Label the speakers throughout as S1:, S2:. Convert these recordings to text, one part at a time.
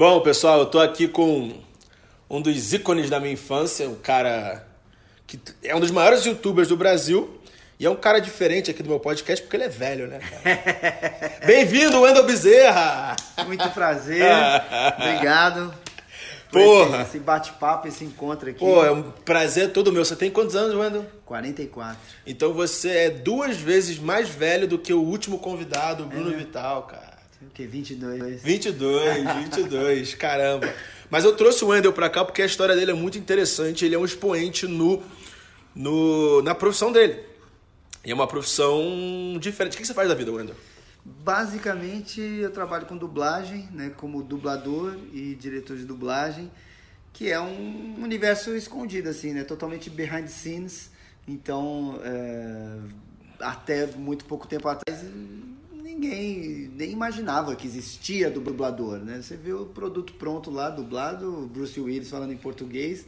S1: Bom, pessoal, eu tô aqui com um dos ícones da minha infância, um cara que é um dos maiores youtubers do Brasil e é um cara diferente aqui do meu podcast porque ele é velho, né? Bem-vindo, Wendel Bezerra!
S2: Muito prazer, obrigado.
S1: Porra!
S2: Esse, esse bate-papo, esse encontro aqui.
S1: Pô, é um prazer todo meu. Você tem quantos anos, Wendel?
S2: 44.
S1: Então você é duas vezes mais velho do que o último convidado, o Bruno é. Vital, cara.
S2: O que? 22.
S1: 22, 22, caramba. Mas eu trouxe o Wendel pra cá porque a história dele é muito interessante. Ele é um expoente no, no, na profissão dele. E é uma profissão diferente. O que você faz da vida, Wendel?
S2: Basicamente, eu trabalho com dublagem, né, como dublador e diretor de dublagem, que é um universo escondido, assim, né, totalmente behind the scenes. Então, é, até muito pouco tempo atrás, ninguém nem imaginava que existia dublador, né? Você vê o produto pronto lá, dublado, Bruce Willis falando em português,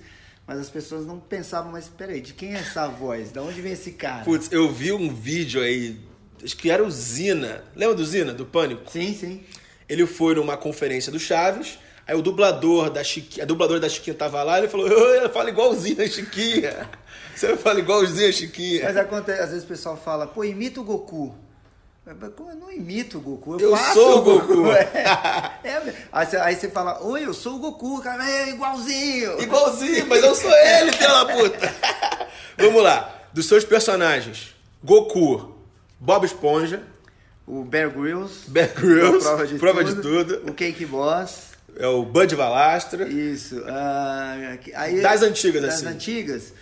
S2: mas as pessoas não pensavam, mas peraí, de quem é essa voz? De onde vem esse cara?
S1: Putz, eu vi um vídeo aí, acho que era o Zina. Lembra do Zina, do Pânico?
S2: Sim, sim.
S1: Ele foi numa conferência do Chaves, aí o dublador da Chiquinha, a dubladora da Chiquinha tava lá, ele falou, eu falo igualzinho a Chiquinha. Você fala igualzinho a Chiquinha.
S2: Mas acontece, às vezes o pessoal fala, pô, imita o Goku. Eu não imito o Goku,
S1: eu, eu sou o Goku. Goku.
S2: É. É. Aí, você, aí, você, fala, oi, eu sou o Goku, cara, é igualzinho.
S1: Igualzinho, mas eu sou ele, pela puta. Vamos lá, dos seus personagens, Goku, Bob Esponja.
S2: O Bear Grylls.
S1: Bear Grylls,
S2: prova, de,
S1: prova
S2: tudo,
S1: de tudo.
S2: O Cake Boss.
S1: É o Bud Valastra.
S2: Isso. Uh, aí,
S1: das antigas,
S2: das
S1: assim.
S2: Das antigas.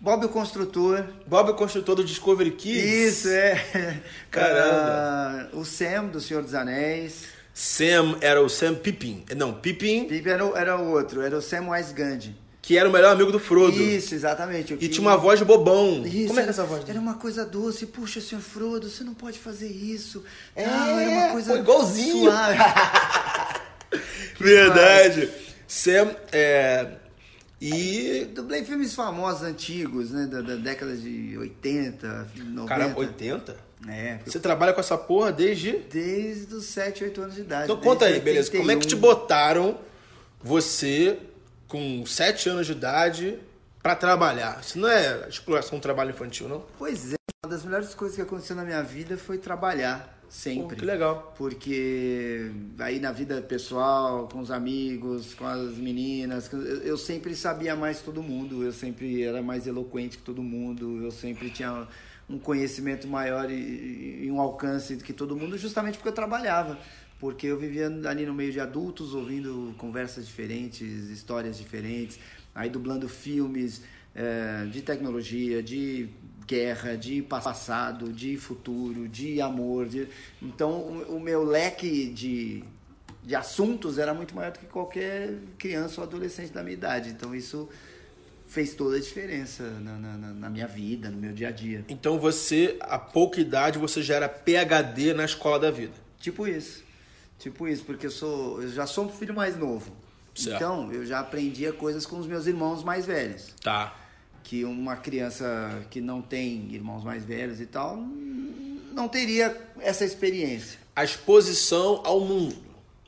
S2: Bob o Construtor.
S1: Bob o Construtor do Discovery Kids.
S2: Isso, é.
S1: Caramba.
S2: Uh, o Sam, do Senhor dos Anéis.
S1: Sam era o Sam Pippin. Não, Pippin...
S2: Pippin era, era o outro, era o Sam Wise Gandhi.
S1: Que era o melhor amigo do Frodo.
S2: Isso, exatamente.
S1: E tinha uma voz de bobão.
S2: Isso,
S1: Como é que é essa voz?
S2: Era uma coisa doce. Puxa, senhor Frodo, você não pode fazer isso.
S1: É, era uma coisa
S2: pô,
S1: igualzinho.
S2: Suave.
S1: Verdade. Sam, é, e
S2: dublei filmes famosos antigos, né? Da, da década de 80, 90.
S1: Caramba, 80?
S2: É.
S1: Você trabalha com essa porra desde?
S2: Desde os 7, 8 anos de idade.
S1: Então conta aí, beleza. Como é que te botaram você com 7 anos de idade para trabalhar? Isso não é exploração do trabalho infantil, não?
S2: Pois é. Uma das melhores coisas que aconteceu na minha vida foi trabalhar sempre.
S1: Pô, que legal.
S2: Porque aí na vida pessoal, com os amigos, com as meninas, eu sempre sabia mais que todo mundo, eu sempre era mais eloquente que todo mundo, eu sempre tinha um conhecimento maior e, e um alcance do que todo mundo, justamente porque eu trabalhava. Porque eu vivia ali no meio de adultos, ouvindo conversas diferentes, histórias diferentes, aí dublando filmes é, de tecnologia, de guerra, de passado, de futuro, de amor. De... Então, o, o meu leque de, de assuntos era muito maior do que qualquer criança ou adolescente da minha idade. Então, isso fez toda a diferença na, na, na, minha vida, no meu dia a dia.
S1: Então, você, a pouca idade, você já era PHD na escola da vida?
S2: Tipo isso. Tipo isso, porque eu, sou, eu já sou um filho mais novo.
S1: Certo.
S2: Então, eu já aprendia coisas com os meus irmãos mais velhos.
S1: Tá
S2: que uma criança que não tem irmãos mais velhos e tal não teria essa experiência.
S1: A exposição ao mundo,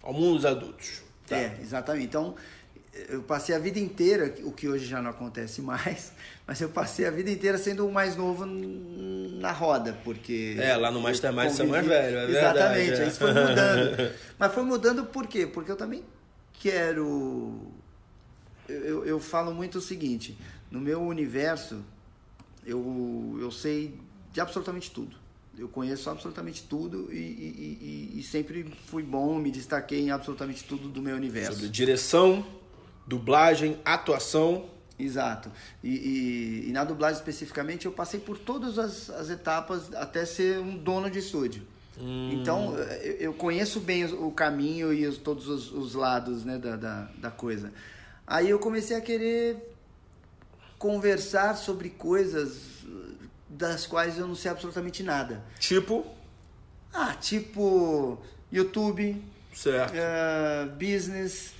S1: ao mundo dos adultos.
S2: Tá? É, exatamente. Então, eu passei a vida inteira, o que hoje já não acontece mais, mas eu passei a vida inteira sendo o mais novo na roda, porque...
S1: É, lá no Mastermind você é mais velho, é
S2: Exatamente,
S1: verdade, é.
S2: isso foi mudando. mas foi mudando por quê? Porque eu também quero... Eu, eu falo muito o seguinte, no meu universo, eu, eu sei de absolutamente tudo. Eu conheço absolutamente tudo e, e, e, e, sempre fui bom, me destaquei em absolutamente tudo do meu universo.
S1: Sobre direção, dublagem, atuação.
S2: Exato. E, na dublagem especificamente, eu passei por todas as, as etapas até ser um dono de estúdio. Hum. Então, eu conheço bem o caminho e todos os, os lados né, da, da, da coisa. Aí eu comecei a querer conversar sobre coisas das quais eu não sei absolutamente nada.
S1: Tipo?
S2: Ah, tipo YouTube,
S1: certo.
S2: Uh, business,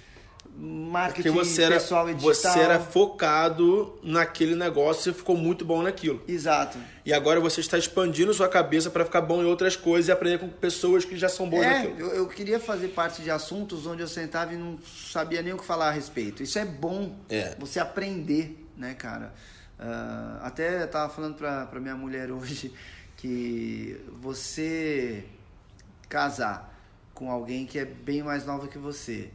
S2: marketing
S1: Porque você era,
S2: pessoal e digital.
S1: Você era focado naquele negócio e ficou muito bom naquilo.
S2: Exato.
S1: E agora você está expandindo sua cabeça para ficar bom em outras coisas e aprender com pessoas que já são boas
S2: é,
S1: naquilo.
S2: Eu, eu queria fazer parte de assuntos onde eu sentava e não sabia nem o que falar a respeito. Isso é bom.
S1: É.
S2: Você aprender, né, cara? Uh, até tava falando pra, pra minha mulher hoje que você casar com alguém que é bem mais nova que você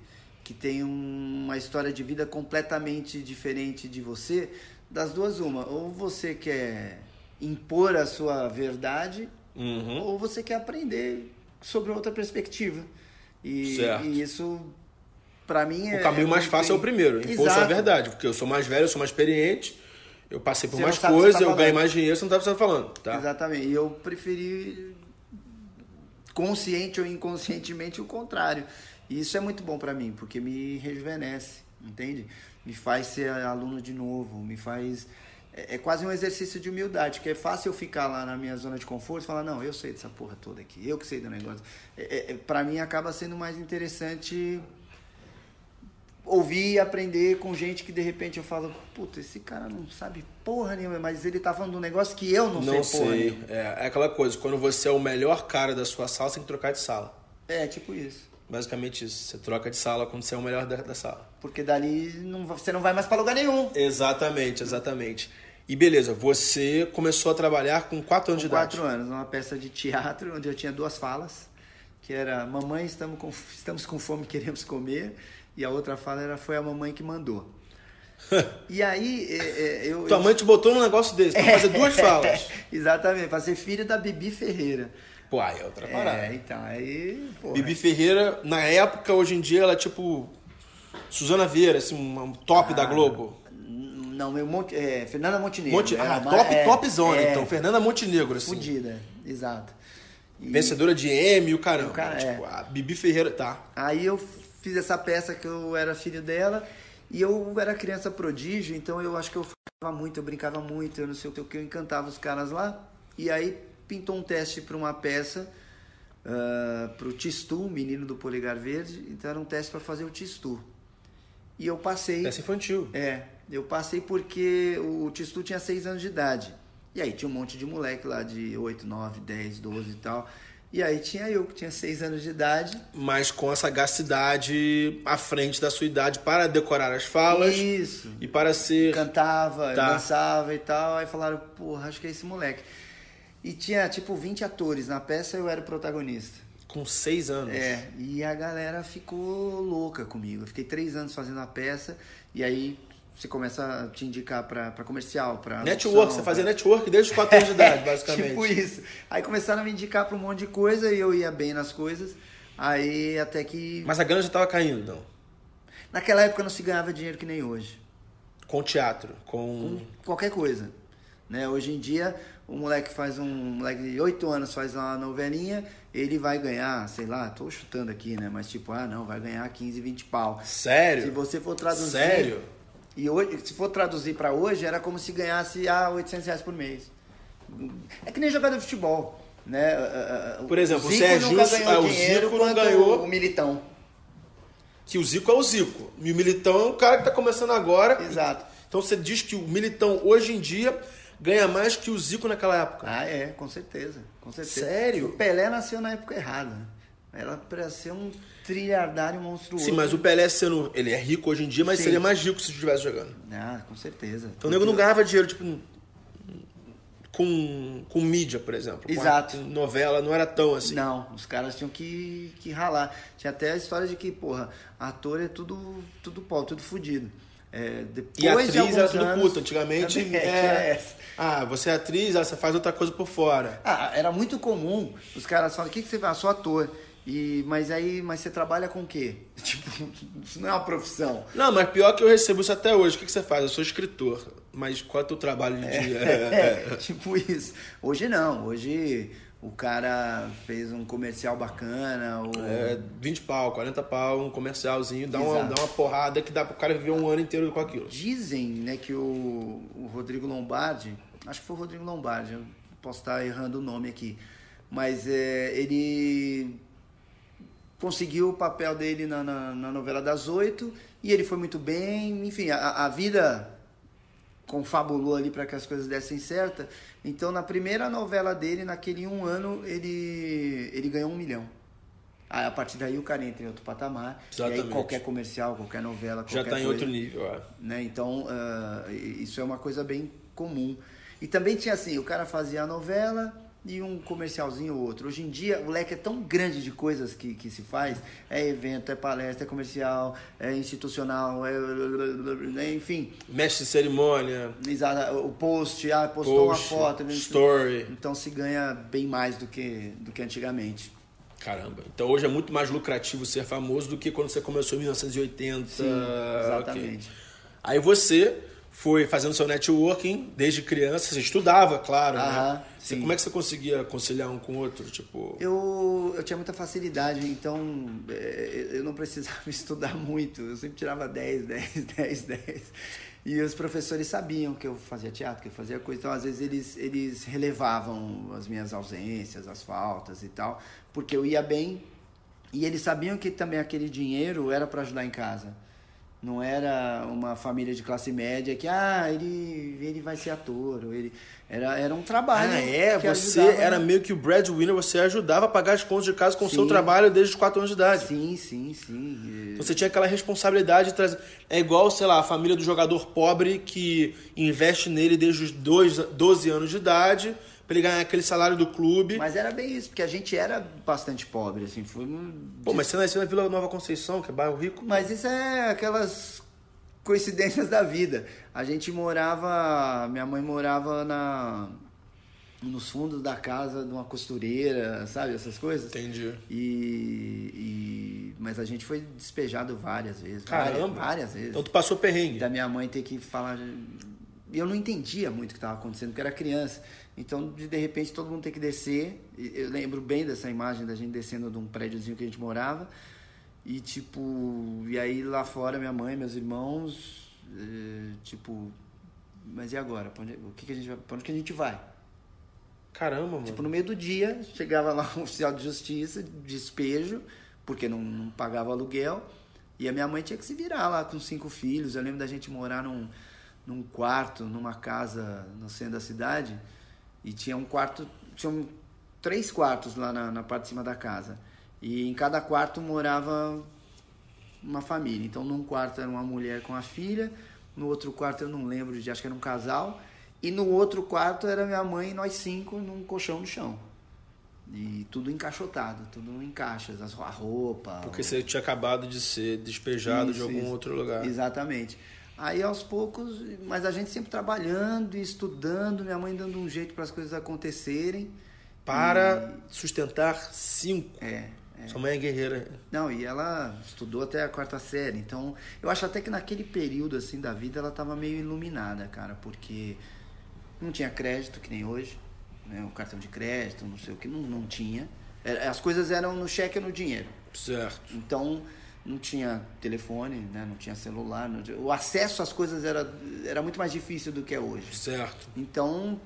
S2: que tem uma história de vida completamente diferente de você, das duas uma, ou você quer impor a sua verdade,
S1: uhum.
S2: ou você quer aprender sobre outra perspectiva. E, e isso para mim
S1: o
S2: é
S1: o caminho
S2: é
S1: mais fácil bem... é o primeiro, impor
S2: Exato.
S1: sua verdade, porque eu sou mais velho, eu sou mais experiente, eu passei por
S2: Você
S1: mais
S2: que
S1: coisas,
S2: tá
S1: eu ganhei mais dinheiro, você não tá precisando falando, tá?
S2: Exatamente. E eu preferi consciente ou inconscientemente o contrário. E isso é muito bom para mim, porque me rejuvenesce, entende? Me faz ser aluno de novo, me faz. É, é, quase um exercício de humildade, porque é fácil eu ficar lá na minha zona de conforto e falar: não, eu sei dessa porra toda aqui, eu que sei do negócio. É, é, para mim acaba sendo mais interessante ouvir e aprender com gente que de repente eu falo: puta, esse cara não sabe porra nenhuma, mas ele tá falando um negócio que eu não,
S1: Não
S2: sei porra
S1: sei.
S2: nenhuma.
S1: É, é aquela coisa, quando você é o melhor cara da sua sala, você tem que trocar de sala.
S2: É, tipo isso.
S1: Basicamente isso. Você troca de sala quando você é o melhor da, da sala.
S2: Porque dali não, você não vai mais para lugar nenhum.
S1: Exatamente, exatamente. E beleza, você começou a trabalhar com 4 anos
S2: Com
S1: de idade.
S2: quatro anos, numa peça de teatro onde eu tinha duas falas, que era mamãe, estamos com, estamos com fome, queremos comer, e a outra fala era foi a mamãe que mandou. e aí é, é, eu...
S1: Tua
S2: eu-
S1: mãe te botou num negócio desse, pra fazer duas falas.
S2: Exatamente, para ser filho da Bibi Ferreira.
S1: Pô, aí é outra parada.
S2: É, então, aí... Porra,
S1: Bibi Ferreira, na época, hoje em dia, ela é tipo. Suzana Vieira, assim, um top
S2: Ah,
S1: da Globo.
S2: Não, meu Monte, é, Fernanda Montenegro.
S1: Monte... Ah,
S2: uma-
S1: top,
S2: é,
S1: topzona,
S2: é,
S1: então. Fernanda Montenegro, assim.
S2: Fudida, exato. E-
S1: Vencedora de M, o caramba.
S2: O cara,
S1: tipo,
S2: é.
S1: a Bibi Ferreira, tá.
S2: Aí eu fiz essa peça que eu era filho dela e eu era criança prodígio, então eu acho que eu ficava muito, eu brincava muito, eu não sei o que, eu encantava os caras lá. E aí pintou um teste para uma peça uh, para o Tistu, menino do Polegar Verde, então era um teste para fazer o Tistu. E eu passei.
S1: Teste infantil.
S2: É, eu passei porque o Tistu tinha 6 anos de idade. E aí tinha um monte de moleque lá de 8, 9, 10, 12 e tal. E aí tinha eu que tinha 6 anos de idade.
S1: Mas com a sagacidade à frente da sua idade para decorar as falas
S2: Isso.
S1: e para ser.
S2: Cantava,
S1: Tá.
S2: dançava e tal. Aí falaram, porra, acho que é esse moleque. E tinha tipo 20 atores na peça eu era o protagonista.
S1: Com seis anos.
S2: É, e a galera ficou louca comigo. Eu fiquei três anos fazendo a peça e aí você começa a te indicar pra, pra comercial, pra.
S1: Network,
S2: locução,
S1: você fazia
S2: pra-
S1: network desde os 4 anos de idade, basicamente.
S2: tipo isso. Aí começaram a me indicar pra um monte de coisa e eu ia bem nas coisas. Aí até que.
S1: Mas a grana já tava caindo, não.
S2: Naquela época não se ganhava dinheiro que nem hoje.
S1: Com teatro, com.
S2: Qualquer coisa. Né? Hoje em dia, o moleque faz um. moleque de 8 anos faz uma novelinha, ele vai ganhar, sei lá, tô chutando aqui, né? Mas tipo, ah não, vai ganhar 15, 20 pau.
S1: Sério?
S2: Se você for traduzir.
S1: Sério?
S2: E hoje, se for traduzir pra hoje, era como se ganhasse ah, 800 reais por mês. É que nem jogador de futebol. Né? Ah, ah,
S1: Por exemplo,
S2: o
S1: o Sérgio
S2: nunca ganhou
S1: ah, o Zico não
S2: quanto
S1: ganhou.
S2: o Militão.
S1: Que o Zico é o Zico. E o Militão é um cara que tá começando agora.
S2: Exato.
S1: Então você diz que o Militão hoje em dia ganha mais que o Zico naquela época.
S2: Ah, é, com certeza. Com certeza.
S1: Sério?
S2: O Pelé nasceu na época errada. Era pra ser um trilhardário monstruoso.
S1: Sim, mas o Pelé sendo. Ele é rico hoje em dia, mas
S2: Sim.
S1: seria mais rico se estivesse jogando.
S2: Ah, com certeza.
S1: Então o nego não ganhava dinheiro, tipo. Com, com mídia, por exemplo.
S2: Exato.
S1: com novela, não era tão assim.
S2: Não, os caras tinham que, que ralar. Tinha até a história de que, porra, ator é tudo, tudo pau, tudo fudido. É, depois
S1: E atriz
S2: de
S1: era tudo
S2: anos,
S1: puta. Antigamente. é,
S2: essa.
S1: Ah, você é atriz, ah, você faz outra coisa por fora.
S2: Ah, era muito comum os caras falam, o que, que você faz? Ah, sou ator. E, mas aí, mas você trabalha com o quê? Tipo, isso não é uma profissão.
S1: Não, mas pior que eu recebo isso até hoje. O que, que você faz? Eu sou escritor. Mas qual é o teu trabalho de dia?
S2: É, tipo isso. Hoje não, hoje o cara fez um comercial bacana. O...
S1: É, 20 pau, 40 pau, um comercialzinho, dá uma, dá uma porrada que dá pro cara viver um ano inteiro com aquilo.
S2: Dizem, né, que o, o Rodrigo Lombardi, acho que foi o Rodrigo Lombardi, eu posso estar errando o nome aqui, mas é, ele conseguiu o papel dele na, na, na novela das oito e ele foi muito bem, enfim, a, a vida confabulou ali para que as coisas dessem certo. Então, na primeira novela dele, naquele um ano, ele, ele ganhou um milhão. Aí, a partir daí o cara entra em outro patamar. Exatamente. E aí qualquer comercial, qualquer novela, qualquer
S1: Já está
S2: em
S1: outro nível, é.
S2: Né? Então, uh, isso é uma coisa bem comum. E também tinha assim, o cara fazia a novela, e um comercialzinho ou outro. Hoje em dia, o leque é tão grande de coisas que, que se faz. É evento, é palestra, é comercial, é institucional, é... Né, enfim.
S1: Mestre de cerimônia.
S2: Exato, o post, ah, postou post, uma foto.
S1: Story.
S2: Então se ganha bem mais do que, do que antigamente.
S1: Caramba. Então hoje é muito mais lucrativo ser famoso do que quando você começou em 1980. Sim,
S2: exatamente. Okay.
S1: Aí você foi fazendo seu networking desde criança, você estudava, claro, né? Você, como é que você conseguia conciliar um com o outro? Tipo...
S2: Eu, eu tinha muita facilidade, então é, eu não precisava estudar muito. Eu sempre tirava 10, 10, 10, 10. E os professores sabiam que eu fazia teatro, que eu fazia coisa. Então, às vezes, eles, eles relevavam as minhas ausências, as faltas e tal, porque eu ia bem. E eles sabiam que também aquele dinheiro era para ajudar em casa. Não era uma família de classe média que, ah, ele, ele vai ser ator. Ou ele, era, era um trabalho.
S1: Ah, é? Você ajudava, era né? meio que o breadwinner, você ajudava a pagar as contas de casa com o seu trabalho desde os 4 anos de idade.
S2: Sim, sim, sim.
S1: Então você tinha aquela responsabilidade de trazer. É igual, sei lá, a família do jogador pobre que investe nele desde os dois, 12 anos de idade para ele ganhar aquele salário do clube.
S2: Mas era bem isso, porque a gente era bastante pobre, assim. Foi...
S1: Pô, mas você nasceu na Vila Nova Conceição, que é bairro rico.
S2: Mas isso é aquelas coincidências da vida. A gente morava, minha mãe morava na nos fundos da casa de uma costureira, sabe, essas coisas.
S1: Entendi.
S2: E, e mas a gente foi despejado várias vezes,
S1: Caramba.
S2: Várias, vezes.
S1: Então tu passou perrengue.
S2: Da minha mãe ter que falar eu não entendia muito o que estava acontecendo, porque era criança. Então, de, de repente, todo mundo tem que descer. Eu lembro bem dessa imagem da gente descendo de um prédiozinho que a gente morava. E, tipo, e aí lá fora, minha mãe, meus irmãos, eh, tipo, mas e agora? Onde, o que, que a gente vai, pra onde que a gente vai?
S1: Caramba, mano.
S2: Tipo, no meio do dia, chegava lá um oficial de justiça, despejo, porque não, não pagava aluguel. E a minha mãe tinha que se virar lá com cinco filhos. Eu lembro da gente morar num, num quarto, numa casa no centro da cidade. E tinha um quarto, tinham três quartos lá na, na parte de cima da casa. E em cada quarto morava uma família. Então, num quarto era uma mulher com a filha, no outro quarto eu não lembro de, acho que era um casal, e no outro quarto era minha mãe e nós cinco num colchão no chão. E tudo encaixotado, tudo em caixas, a roupa.
S1: Porque você tinha acabado de ser despejado isso, de algum
S2: isso.
S1: outro lugar.
S2: Exatamente. Aí aos poucos, mas a gente sempre trabalhando e estudando, minha mãe dando um jeito para as coisas acontecerem.
S1: Para e... sustentar cinco.
S2: É, é.
S1: Sua mãe é guerreira.
S2: Não, e ela estudou até a quarta série. Então, eu acho até que naquele período assim da vida ela estava meio iluminada, cara, porque não tinha crédito que nem hoje, né? O cartão de crédito, não sei o que, não, não tinha. As coisas eram no cheque ou no dinheiro.
S1: Certo.
S2: Então, não tinha telefone, né? não tinha celular. Não tinha... O acesso às coisas era, era muito mais difícil do que é hoje.
S1: Certo.
S2: Então,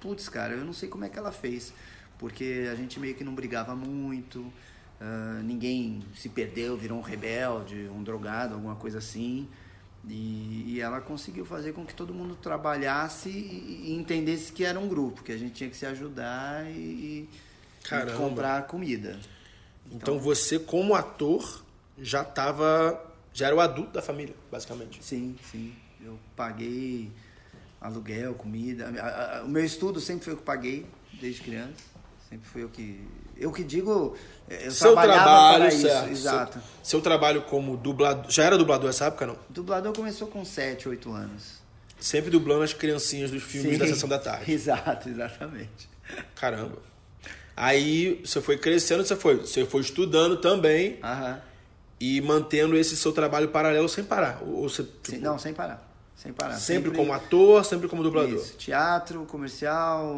S2: putz, cara, eu não sei como é que ela fez. Porque a gente meio que não brigava muito, uh, ninguém se perdeu, virou um rebelde, um drogado, alguma coisa assim. E, e, ela conseguiu fazer com que todo mundo trabalhasse e, entendesse que era um grupo, que a gente tinha que se ajudar e, e comprar comida.
S1: Então, então você, como ator, já estava. Já era o adulto da família, basicamente.
S2: Sim, sim. Eu paguei aluguel, comida. O meu estudo sempre foi eu que paguei, desde criança. Sempre foi eu que. Eu que digo. Eu
S1: seu trabalho,
S2: isso, certo. Exato.
S1: Seu, seu, trabalho como dublador. Já era dublador nessa época, não?
S2: Dublador começou com 7, 8 anos.
S1: Sempre dublando as criancinhas dos filmes Sim, da sessão da tarde.
S2: Exato, exatamente.
S1: Caramba. Aí você foi crescendo, você foi, você foi estudando também.
S2: Aham
S1: e mantendo esse seu trabalho paralelo sem parar? Ou você, tipo...
S2: Não, sem parar. Sem parar.
S1: Sempre, como ator, sempre como dublador.
S2: Isso, teatro, comercial,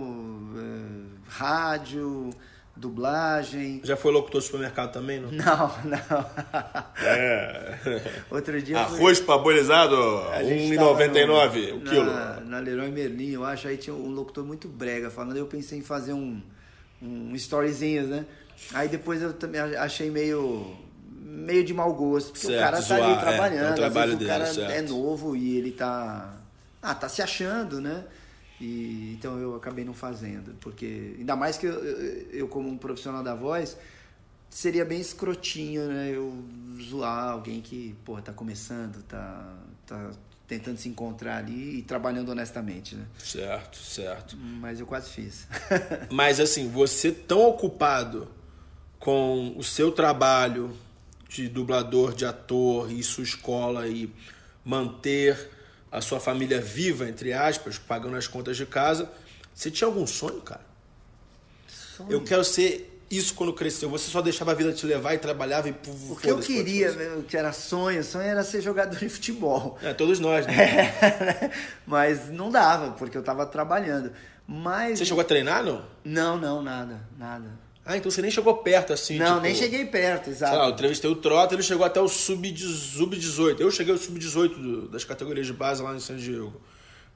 S2: eh, rádio, dublagem.
S1: Já foi locutor de supermercado também, não?
S2: Não, não.
S1: É.
S2: Outro dia fui-
S1: Arroz
S2: gente tava
S1: 1,99
S2: no-
S1: o quilo.
S2: Na, na Leroy Merlin, eu acho, aí tinha um locutor muito brega falando, eu pensei em fazer um, um storyzinho, né? Aí depois eu também achei meio meio de mau gosto, porque
S1: Certo,
S2: o cara tá
S1: zoar,
S2: ali
S1: é,
S2: trabalhando,
S1: é o
S2: às
S1: trabalho
S2: vezes o
S1: dele,
S2: cara
S1: certo.
S2: é novo e ele tá ah, tá se achando, né? E então eu acabei não fazendo, porque ainda mais que eu, eu, eu como um profissional da voz, seria bem escrotinho, né? Eu zoar alguém que, porra, tá começando, tá, tá tentando se encontrar ali e trabalhando honestamente, né?
S1: Certo, certo.
S2: Mas eu quase fiz.
S1: Mas assim, você tão ocupado com o seu trabalho de dublador, de ator e sua escola e manter a sua família viva, entre aspas, pagando as contas de casa, você tinha algum sonho, cara? Eu quero ser isso quando crescer. Você só deixava a vida te levar e trabalhava e
S2: O que eu queria, meu, que era sonho, sonho era ser jogador de futebol.
S1: É, todos nós, né?
S2: Mas não dava, porque eu tava trabalhando. Mas.
S1: Você chegou a treinar, não?
S2: Não, não, nada, nada.
S1: Ah, então você nem chegou perto assim.
S2: não,
S1: tipo,
S2: nem cheguei perto,
S1: Sei
S2: exato.
S1: lá, eu entrevistei o Trota, ele chegou até o sub-18. Eu cheguei ao sub-18 do- das categorias de base lá em San Diego.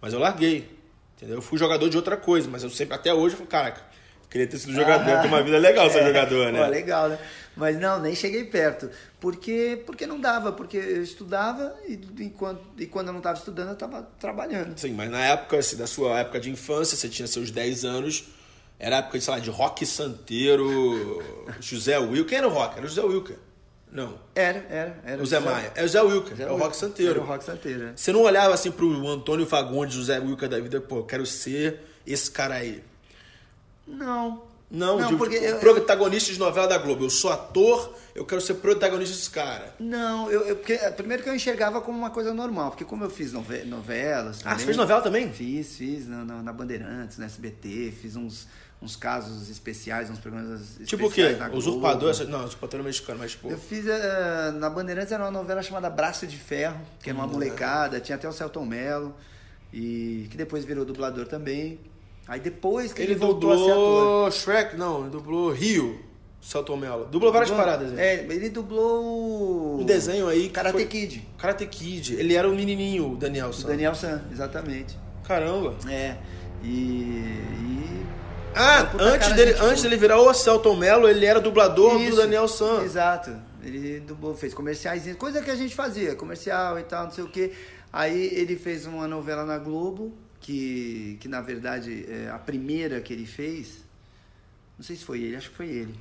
S1: Mas eu larguei. Entendeu? Eu fui jogador de outra coisa, mas eu sempre, até hoje, eu falei, caraca, queria ter sido jogador, ter uma vida legal ser jogador, né?
S2: Pô, legal, né? Mas não, nem cheguei perto. Porque, porque não dava, porque eu estudava e, enquanto, e quando eu não estava estudando, eu estava trabalhando.
S1: Sim, mas na época, assim, da sua época de infância, você tinha seus 10 anos, era a época, de, sei lá, de Rock Santeiro, José Wilker. Quem era o Rock? Era o José Wilker. Não.
S2: Era, era. era
S1: O Zé Maia. É o Zé Wilker,
S2: Zé
S1: é o. Rock Santeiro.
S2: Era o Rock Santeiro, né?
S1: Você não olhava assim pro Antônio Fagundes, José Wilker da vida, pô, eu quero ser esse cara aí.
S2: Não.
S1: Não,
S2: Não,
S1: de,
S2: porque
S1: tipo,
S2: eu-
S1: protagonista de novela da Globo. Eu sou ator, eu quero ser protagonista desse cara.
S2: Não, eu, eu- porque, primeiro que eu enxergava como uma coisa normal, porque como eu fiz nove- novelas.
S1: Ah,
S2: também-
S1: você fez novela também?
S2: Fiz, fiz na, na- na Bandeirantes, na SBT, fiz uns, uns casos especiais, uns programas
S1: Tipo o quê?
S2: especiais na Globo.
S1: Usurpador? essa- Não, usurpador é mexicano, mas tipo.
S2: Eu fiz eh, na Bandeirantes era uma novela chamada Braço de Ferro, que era uma
S1: Hum.
S2: molecada, tinha até o Celton Mello, e que depois virou dublador também. Aí depois que ele,
S1: Ele
S2: voltou a ser ator.
S1: dublou Shrek, não, ele dublou Rio, Celton Mello. Dublou várias
S2: Dublou-
S1: paradas.
S2: É, ele dublou o-
S1: Um desenho aí.
S2: Karate
S1: foi-
S2: Kid.
S1: Karate Kid. Ele era o menininho, o Daniel
S2: O
S1: San.
S2: Daniel San, exatamente.
S1: Caramba.
S2: É. E. e-
S1: Ah, antes dele, antes dele virar o Celton Mello, ele era dublador do
S2: Isso,
S1: Daniel San.
S2: Exato. Ele dublou, fez comerciais, coisa que a gente fazia, comercial e tal, não sei o quê. Aí ele fez uma novela na Globo, que, que na verdade é, a primeira que ele fez, não sei se foi ele, acho que foi ele.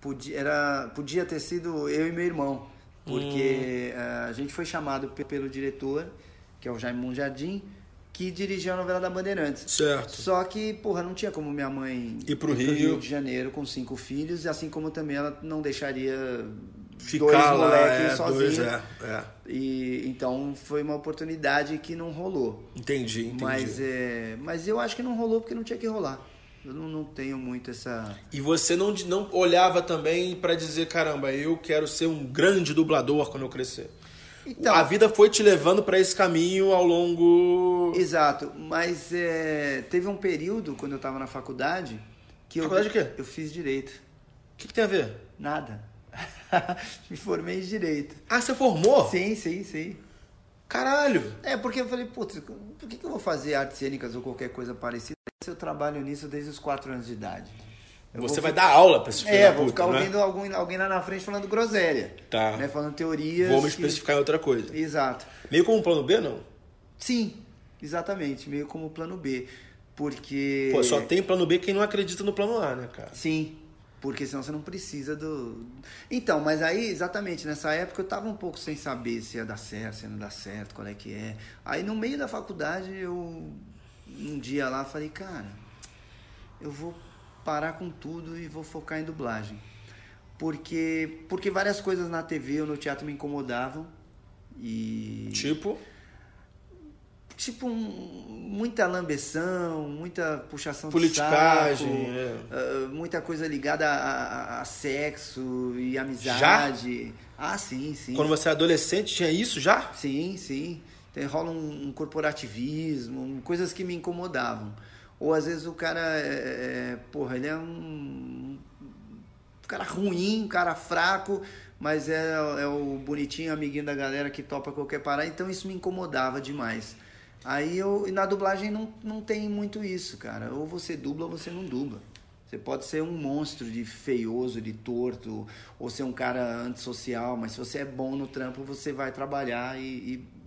S2: Podia, era, podia ter sido eu e meu irmão, porque eh, a gente foi chamado pe- pelo diretor, que é o Jaime Jardim, que dirigiu a novela da Bandeirantes.
S1: Certo.
S2: Só que, porra, não tinha como minha mãe
S1: Ir pro Rio.
S2: de Janeiro com cinco filhos, e assim como também ela não deixaria
S1: Ficar
S2: dois
S1: lá,
S2: moleques
S1: é,
S2: sozinhos.
S1: é, é.
S2: E então foi uma oportunidade que não rolou.
S1: Entendi, entendi.
S2: Mas, é, mas eu acho que não rolou porque não tinha que rolar. Eu não, não tenho muito essa.
S1: E você não, não olhava também pra dizer, caramba, eu quero ser um grande dublador quando eu crescer.
S2: Então,
S1: a vida foi te levando pra esse caminho ao longo.
S2: Exato, mas é, teve um período quando eu estava na faculdade que eu,
S1: Faculdade de quê?
S2: eu fiz direito.
S1: O que, que tem a ver?
S2: Nada. Me formei em direito.
S1: Ah, você formou?
S2: Sim, sim, sim.
S1: Caralho!
S2: É, porque eu falei, putz, por que, que eu vou fazer artes cênicas ou qualquer coisa parecida se eu trabalho nisso desde os 4 anos de idade? Eu
S1: Você
S2: vou
S1: vai dar aula pra esse filho
S2: É, vou
S1: puta,
S2: ficar
S1: né?
S2: ouvindo alguém, alguém lá na frente falando groselha.
S1: Tá.
S2: Né, falando teorias.
S1: Vou me
S2: que-
S1: especificar em outra coisa.
S2: Exato.
S1: Meio como um plano B, não?
S2: Sim, exatamente. Meio como plano B. Porque.
S1: Pô, só tem plano B quem não acredita no plano A, né, cara?
S2: Sim, porque senão você não precisa do. Então, mas aí, exatamente, nessa época eu tava um pouco sem saber se ia dar certo, se ia não dar certo, qual é que é. Aí no meio da faculdade eu, um dia lá, falei, cara, eu vou parar com tudo e vou focar em dublagem. Porque, porque várias coisas na TV ou no teatro me incomodavam. E.
S1: Tipo,
S2: Tipo, um- muita lambeção, muita puxação de
S1: Politicagem,
S2: saco,
S1: é.
S2: ah, muita coisa ligada a, a- a sexo e amizade. Ah, sim, sim.
S1: quando você é adolescente, tinha isso já?
S2: Sim, sim. Tem, rola um, um corporativismo, um, coisas que me incomodavam. Ou às vezes o cara é, é, porra, ele é um, um cara ruim, um cara fraco, mas é, é o bonitinho, amiguinho da galera que topa qualquer parada, então isso me incomodava demais. Aí eu, na dublagem não, não tem muito isso, cara. Ou você dubla ou você não dubla. Você pode ser um monstro de feioso, de torto, ou ser um cara antissocial, mas se você é bom no trampo, você vai trabalhar e. e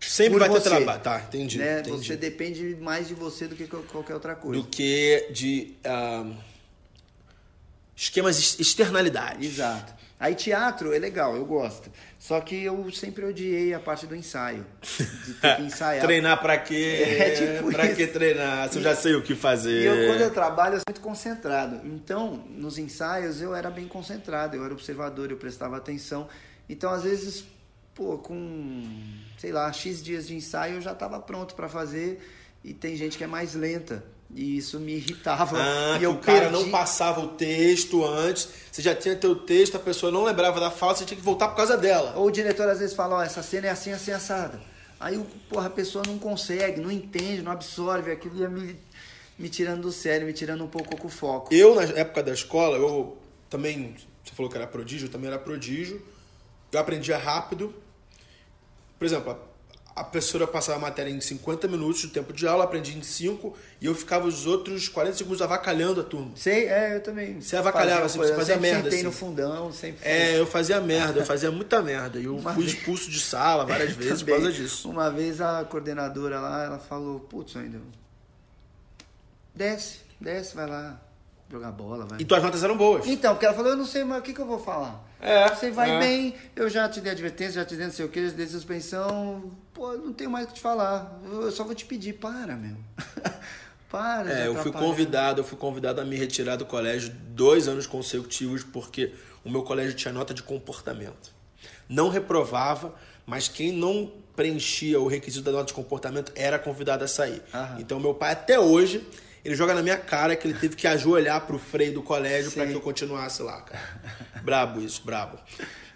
S1: Sempre vai você, ter trabalho. Tá, entendi,
S2: né?
S1: entendi,
S2: Você depende mais de você do que qualquer outra coisa.
S1: Do que de uh, esquemas externalidades.
S2: Exato. Aí teatro é legal, eu gosto. Só que eu sempre odiei a parte do ensaio. De ter que ensaiar.
S1: treinar pra quê? É, tipo pra isso. que treinar? Se eu já sei o que fazer.
S2: E eu, quando eu trabalho, eu sou muito concentrado. Então, nos ensaios, eu era bem concentrado. Eu era observador, eu prestava atenção. Então, às vezes, pô, com, sei lá, X dias de ensaio, eu já estava pronto para fazer. E tem gente que é mais lenta. E isso me irritava.
S1: Ah,
S2: e eu
S1: o cara perdi... não passava o texto antes, você já tinha teu texto, a pessoa não lembrava da fala, você tinha que voltar por causa dela.
S2: Ou o diretor às vezes fala, ó, oh, essa cena é assim, assim, assada. Aí porra, a pessoa não consegue, não entende, não absorve, aquilo ia me, me tirando do sério, me tirando um pouco o foco.
S1: Eu, na época da escola, eu também, você falou que era prodígio, eu também era prodígio. Eu aprendia rápido. Por exemplo, a professora passava a matéria em 50 minutos do tempo de aula, aprendi em 5 e eu ficava os outros 40 segundos avacalhando a turma.
S2: Sei, é, eu também.
S1: Você avacalhava, assim, você fazia merda.
S2: Sentei
S1: assim.
S2: no fundão, sempre.
S1: É, eu fazia merda, eu fazia muita merda. Eu uma fui vez... expulso de sala várias vezes por causa disso.
S2: Uma vez a coordenadora lá, ela falou, putz, ainda. Desce, desce, vai lá jogar bola, vai.
S1: E tuas notas eram boas.
S2: Então, porque ela falou, eu não sei, mas o que, que eu vou falar?
S1: É.
S2: Você vai
S1: é.
S2: bem, eu já te dei advertência, já te dei não sei o que, já te dei suspensão. Pô, não tenho mais o que te falar. Eu só vou te pedir, para, meu. para.
S1: É, eu fui convidado, eu fui convidado a me retirar do colégio dois anos consecutivos porque o meu colégio tinha nota de comportamento. Não reprovava, mas quem não preenchia o requisito da nota de comportamento era convidado a sair. Aham. Então meu pai até hoje ele joga na minha cara que ele teve que ajoelhar pro freio do colégio para que eu continuasse lá, cara. brabo isso, brabo.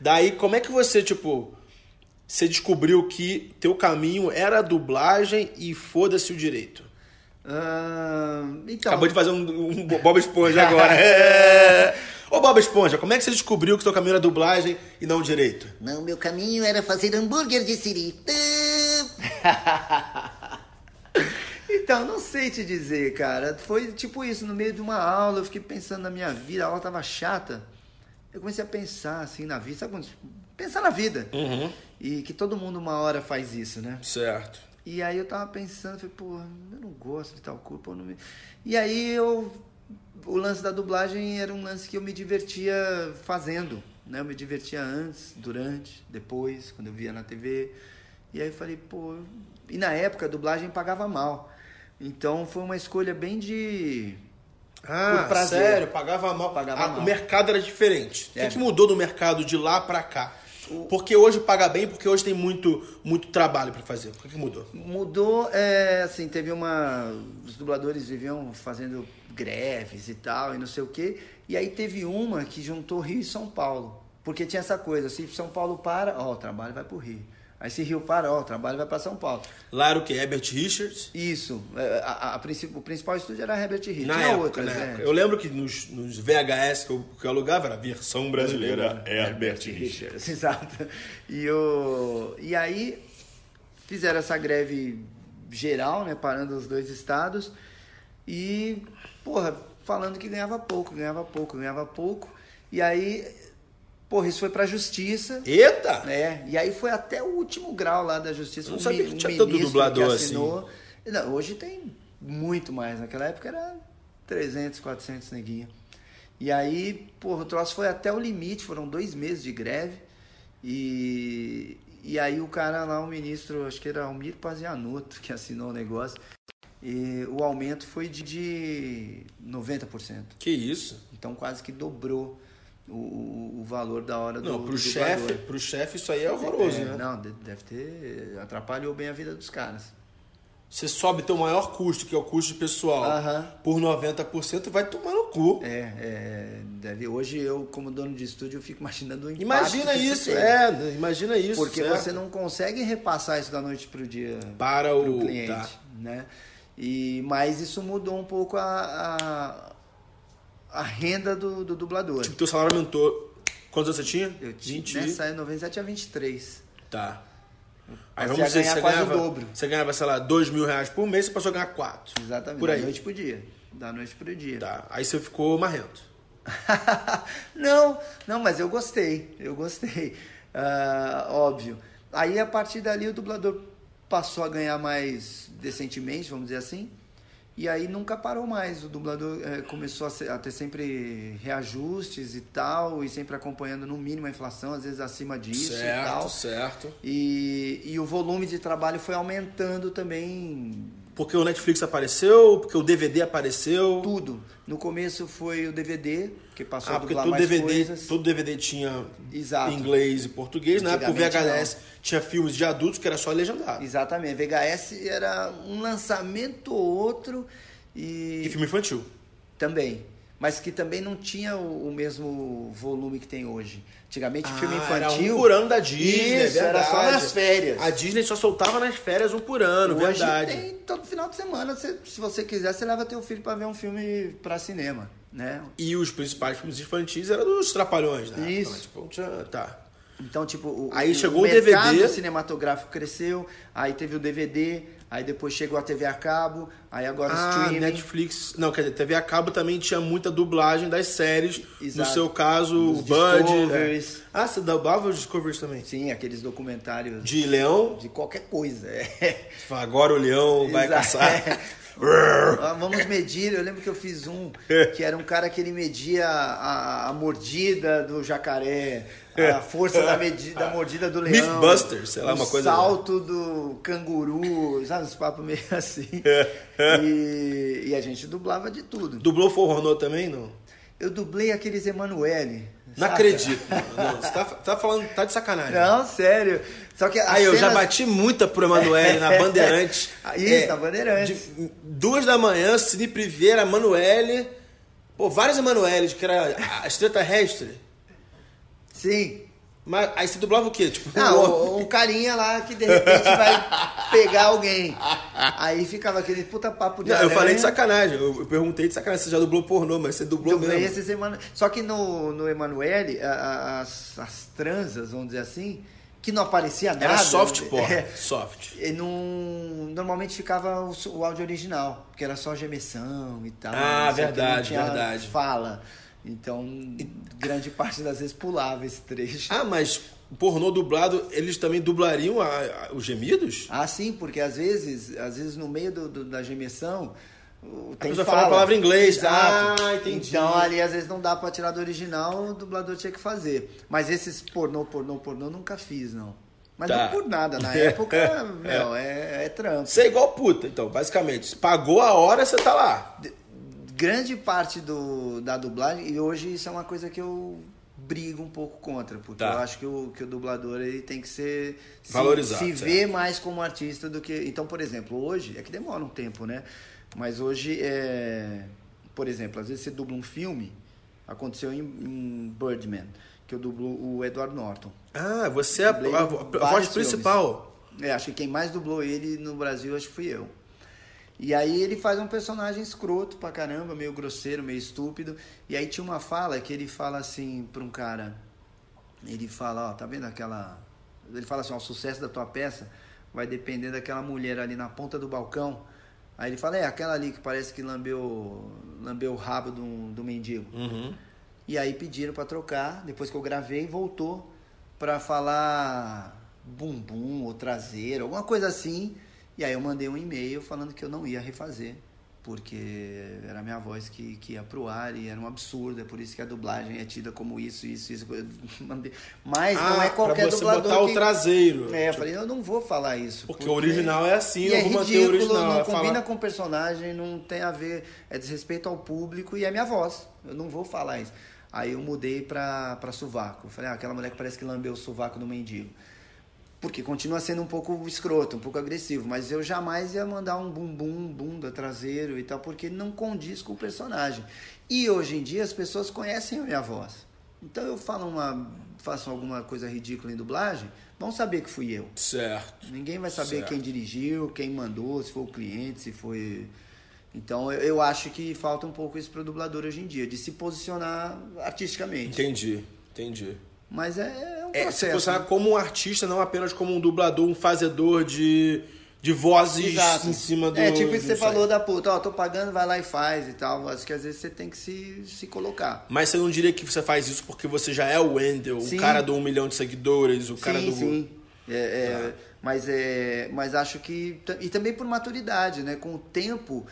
S1: Daí, como é que você, tipo, você descobriu que teu caminho era a dublagem e foda-se o direito?
S2: Uh, então...
S1: Acabou de fazer um, um Bob Esponja agora. é. Ô Bob Esponja, como é que você descobriu que teu caminho era dublagem e não direito?
S2: Não, meu caminho era fazer hambúrguer de siri. Então, não sei te dizer, cara. Foi tipo isso, no meio de uma aula, eu fiquei pensando na minha vida, a aula tava chata. Eu comecei a pensar assim na vida, sabe quando? Pensar na vida.
S1: Uhum.
S2: E que todo mundo uma hora faz isso, né?
S1: Certo.
S2: E aí eu tava pensando, falei, pô, eu não gosto de tal coisa, não me... E aí eu. O lance da dublagem era um lance que eu me divertia fazendo. Né? Eu me divertia antes, durante, depois, quando eu via na TV. E aí eu falei, pô. E na época a dublagem pagava mal. Então foi uma escolha bem de.
S1: Ah, sério? Pagava mal.
S2: Pagava
S1: ah,
S2: mal.
S1: O mercado era diferente. É. O que, que mudou do mercado de lá para cá? Porque hoje paga bem, porque hoje tem muito, muito trabalho para fazer. O que, que mudou?
S2: Mudou, é, assim, teve uma. Os dubladores viviam fazendo greves e tal, e não sei o quê. E aí teve uma que juntou Rio e São Paulo. Porque tinha essa coisa, se São Paulo para, ó, o trabalho vai pro Rio. Aí se Rio para, ó, o trabalho vai para São Paulo.
S1: Lá era o que? Herbert Richards?
S2: Isso. É, a, a, a, o principal estúdio era Herbert Richards.
S1: Na época, outras, na época. Eu lembro que nos, nos VHS que eu, que eu, alugava era a versão brasileira Herbert Richards.
S2: Exato. E, o, e aí fizeram essa greve geral, né, parando os dois estados. E, porra, falando que ganhava pouco, ganhava pouco, ganhava pouco. E aí Porra, isso foi pra justiça.
S1: Eita!
S2: É, e aí foi até o último grau lá da justiça.
S1: Não um, sabia que tinha um tanto dublador assim.
S2: Não, hoje tem muito mais. Naquela época era 300, 400 neguinho. E aí, porra, o troço foi até o limite. Foram dois meses de greve. E, e aí o cara lá, o ministro, acho que era Almir Pazianotto, que assinou o negócio. E o aumento foi de, de 90%.
S1: Que isso?
S2: Então quase que dobrou o, o valor da hora
S1: não,
S2: do
S1: pro chefe Pro chefe isso aí é horroroso,
S2: é,
S1: né?
S2: Não, deve ter... Atrapalhou bem a vida dos caras.
S1: você sobe teu maior custo, que é o custo de pessoal,
S2: Aham.
S1: por 90%, vai tomar no cu.
S2: É, é, deve, hoje eu, como dono de estúdio, eu fico imaginando o impacto
S1: Imagina isso, é, imagina isso.
S2: Porque
S1: certo?
S2: você não consegue repassar isso da noite pro dia
S1: Para o.
S2: cliente,
S1: Tá.
S2: né? E, mas isso mudou um pouco a, a, a renda do, do dublador.
S1: Tipo, teu salário aumentou. Quantos anos você tinha?
S2: Eu tinha,
S1: 20.
S2: nessa época, 97 a 23.
S1: Tá. Aí vamos dizer,
S2: ganhar
S1: você
S2: quase o
S1: ganhava,
S2: dobro.
S1: você ganhava, sei lá, 2 mil reais por mês, você passou a ganhar 4.
S2: Exatamente.
S1: Por aí.
S2: Da noite pro dia. Da noite pro dia.
S1: Tá. Aí você ficou marrento.
S2: não, não, mas eu gostei, eu gostei. Ah, óbvio. Aí a partir dali o dublador passou a ganhar mais decentemente, vamos dizer assim. E aí nunca parou mais. O dublador eh, começou a, ser- a ter sempre reajustes e tal, e sempre acompanhando no mínimo a inflação, às vezes acima disso e tal.
S1: certo, certo.
S2: E, e o volume de trabalho foi aumentando também
S1: Porque o Netflix apareceu, porque o DVD apareceu.
S2: tudo. No começo foi o DVD, que passou
S1: Ah,
S2: a
S1: porque todo DVD,
S2: coisas.
S1: todo DVD tinha
S2: Exato.
S1: inglês e português. Na época o VHS tinha filmes de adultos que era só legendado.
S2: Exatamente. VHS era um lançamento ou outro e,
S1: E filme infantil.
S2: também. Mas que também não tinha o, o mesmo volume que tem hoje. Antigamente, filme
S1: Ah, era
S2: infantil.
S1: um por ano da Disney,
S2: Isso,
S1: é
S2: era só nas férias.
S1: A Disney só soltava nas férias um por ano,
S2: Hoje
S1: verdade.
S2: tem todo final de semana. você- se você quiser, você leva teu filho para ver um filme para cinema, né?
S1: E os principais filmes infantis eram dos Trapalhões, né?
S2: Isso.
S1: Tipo, tinha- tá.
S2: Então, tipo, o,
S1: Aí
S2: o,
S1: chegou
S2: o
S1: o DVD.
S2: cinematográfico cresceu, aí teve o DVD, aí depois chegou a TV a cabo, aí agora o
S1: Ah,
S2: streaming.
S1: Netflix. Não, quer dizer, TV a cabo também tinha muita dublagem das séries. No
S2: Exato.
S1: seu caso, o Bud. É. Ah, você dublava os Discoveries também?
S2: Sim, aqueles documentários
S1: De leão.
S2: de qualquer coisa. É.
S1: Fala, Agora o leão vai
S2: Exato.
S1: caçar.
S2: Ah, Vamos medir. Eu lembro que eu fiz um que era um cara que ele media a, a mordida do jacaré, a força da, medida, da mordida do leão,
S1: Mythbusters, sei lá,
S2: o
S1: uma coisa-
S2: salto do canguru, sabe, uns papos meio assim. E, e a gente dublava de tudo.
S1: Dublou forró também, não?
S2: Eu dublei aqueles Emanuele.
S1: Não
S2: saca?
S1: acredito. Não, você tá, tá falando, tá de sacanagem.
S2: Não, sério. Só que
S1: Aí eu já
S2: cenas-
S1: bati muita pro Emanuele na Bandeirantes.
S2: Isso, na Bandeirantes.
S1: de- duas da manhã, Cine Priveira, Emanuele. Pô, vários Emanueles, que era a extraterrestre.
S2: Sim.
S1: Mas aí você dublava o quê? Tipo,
S2: Não, um carinha lá que de repente vai pegar alguém. Aí ficava aquele puta papo de
S1: Não, eu
S2: aranha.
S1: falei de sacanagem. Eu, eu perguntei de sacanagem. Você já dublou pornô, mas você dublou
S2: Dublei
S1: mesmo.
S2: esses Emanu... Só que no, no Emanuele, as, as transas, vamos dizer assim, que não aparecia nada.
S1: Era soft porn.
S2: É,
S1: Soft.
S2: e não, normalmente ficava o, o áudio original, porque era só gemessão e tal.
S1: Ah, verdade, verdade.
S2: Fala. Então, grande parte das vezes pulava esse trecho.
S1: Ah, mas pornô dublado, eles também dublariam a- a- os gemidos?
S2: Ah, sim, porque às vezes, às vezes no meio do, do- da gemessão tem
S1: pessoa
S2: fala.
S1: fala a palavra em inglês.
S2: Exato.
S1: Ah, entendi.
S2: Então ali às vezes não dá pra tirar do original, o dublador tinha que fazer. Mas esses pornô, pornô, pornô nunca fiz, não. Mas
S1: Tá.
S2: não por nada, na época, meu, é, é trampo.
S1: Você é igual puta, então, basicamente. Pagou a hora, você tá lá.
S2: Grande parte do, da dublagem, e hoje isso é uma coisa que eu brigo um pouco contra, porque
S1: Tá.
S2: eu acho que o, que o dublador ele tem que ser se-
S1: Valorizado,
S2: se
S1: certo.
S2: ver mais como artista do que. Então, por exemplo, hoje, é que demora um tempo, né? Mas hoje é. Por exemplo, às vezes você dubla um filme, aconteceu em, em Birdman, que eu dublo o Edward Norton.
S1: Ah, você é a, a- a
S2: vários
S1: voz principal.
S2: É, acho que quem mais dublou ele no Brasil acho que fui eu. E aí ele faz um personagem escroto pra caramba, meio grosseiro, meio estúpido. E aí tinha uma fala que ele fala assim pra um cara. Ele fala, ó, tá vendo aquela. Ele fala assim, ó, o sucesso da tua peça vai depender daquela mulher ali na ponta do balcão. Aí ele fala, é, aquela ali que parece que lambeu, lambeu o rabo do, do mendigo.
S1: Uhum.
S2: E aí pediram pra trocar, depois que eu gravei, voltou pra falar bumbum ou traseiro, alguma coisa assim. E aí eu mandei um e-mail falando que eu não ia refazer, porque era a minha voz que, que ia pro ar e era um absurdo, é por isso que a dublagem é tida como isso, isso, isso. Mas não é qualquer
S1: Ah, pra você
S2: dublador
S1: botar
S2: que...
S1: o traseiro.
S2: É, eu falei, eu não vou falar isso.
S1: Porque o original é assim,
S2: e
S1: eu
S2: é
S1: vou manter o
S2: ridículo,
S1: original.
S2: não combina
S1: falar-
S2: com o personagem, não tem a ver, é desrespeito ao público e é minha voz. Eu não vou falar isso. Aí eu mudei pra, pra sovaco. Eu falei, ah, aquela mulher que parece que lambeu o sovaco do mendigo. Porque continua sendo um pouco escroto, um pouco agressivo, mas eu jamais ia mandar um bumbum, bunda, traseiro e tal, porque não condiz com o personagem. E hoje em dia as pessoas conhecem a minha voz. Então eu falo uma, faço alguma coisa ridícula em dublagem, vão saber que fui eu.
S1: Certo.
S2: Ninguém vai saber
S1: Certo.
S2: quem dirigiu, quem mandou, se foi o cliente, se foi. Então eu, eu acho que falta um pouco isso para o dublador hoje em dia, de se posicionar artisticamente.
S1: Entendi, entendi.
S2: Mas é, é um
S1: É,
S2: processo.
S1: posicionar
S2: né?
S1: como um artista, não apenas como um dublador, um fazedor de, de vozes
S2: Exato.
S1: em cima do.
S2: É tipo isso que você falou da puta, ó, tô pagando, vai lá e faz e tal. Acho que às vezes você tem que se, se colocar.
S1: Mas você não diria que você faz isso porque você já é o Wendel,
S2: Sim.
S1: o cara do um milhão de seguidores, o cara
S2: sim,
S1: do.
S2: sim. É, é, mas, é, mas acho que. E também por maturidade, né? Com o tempo,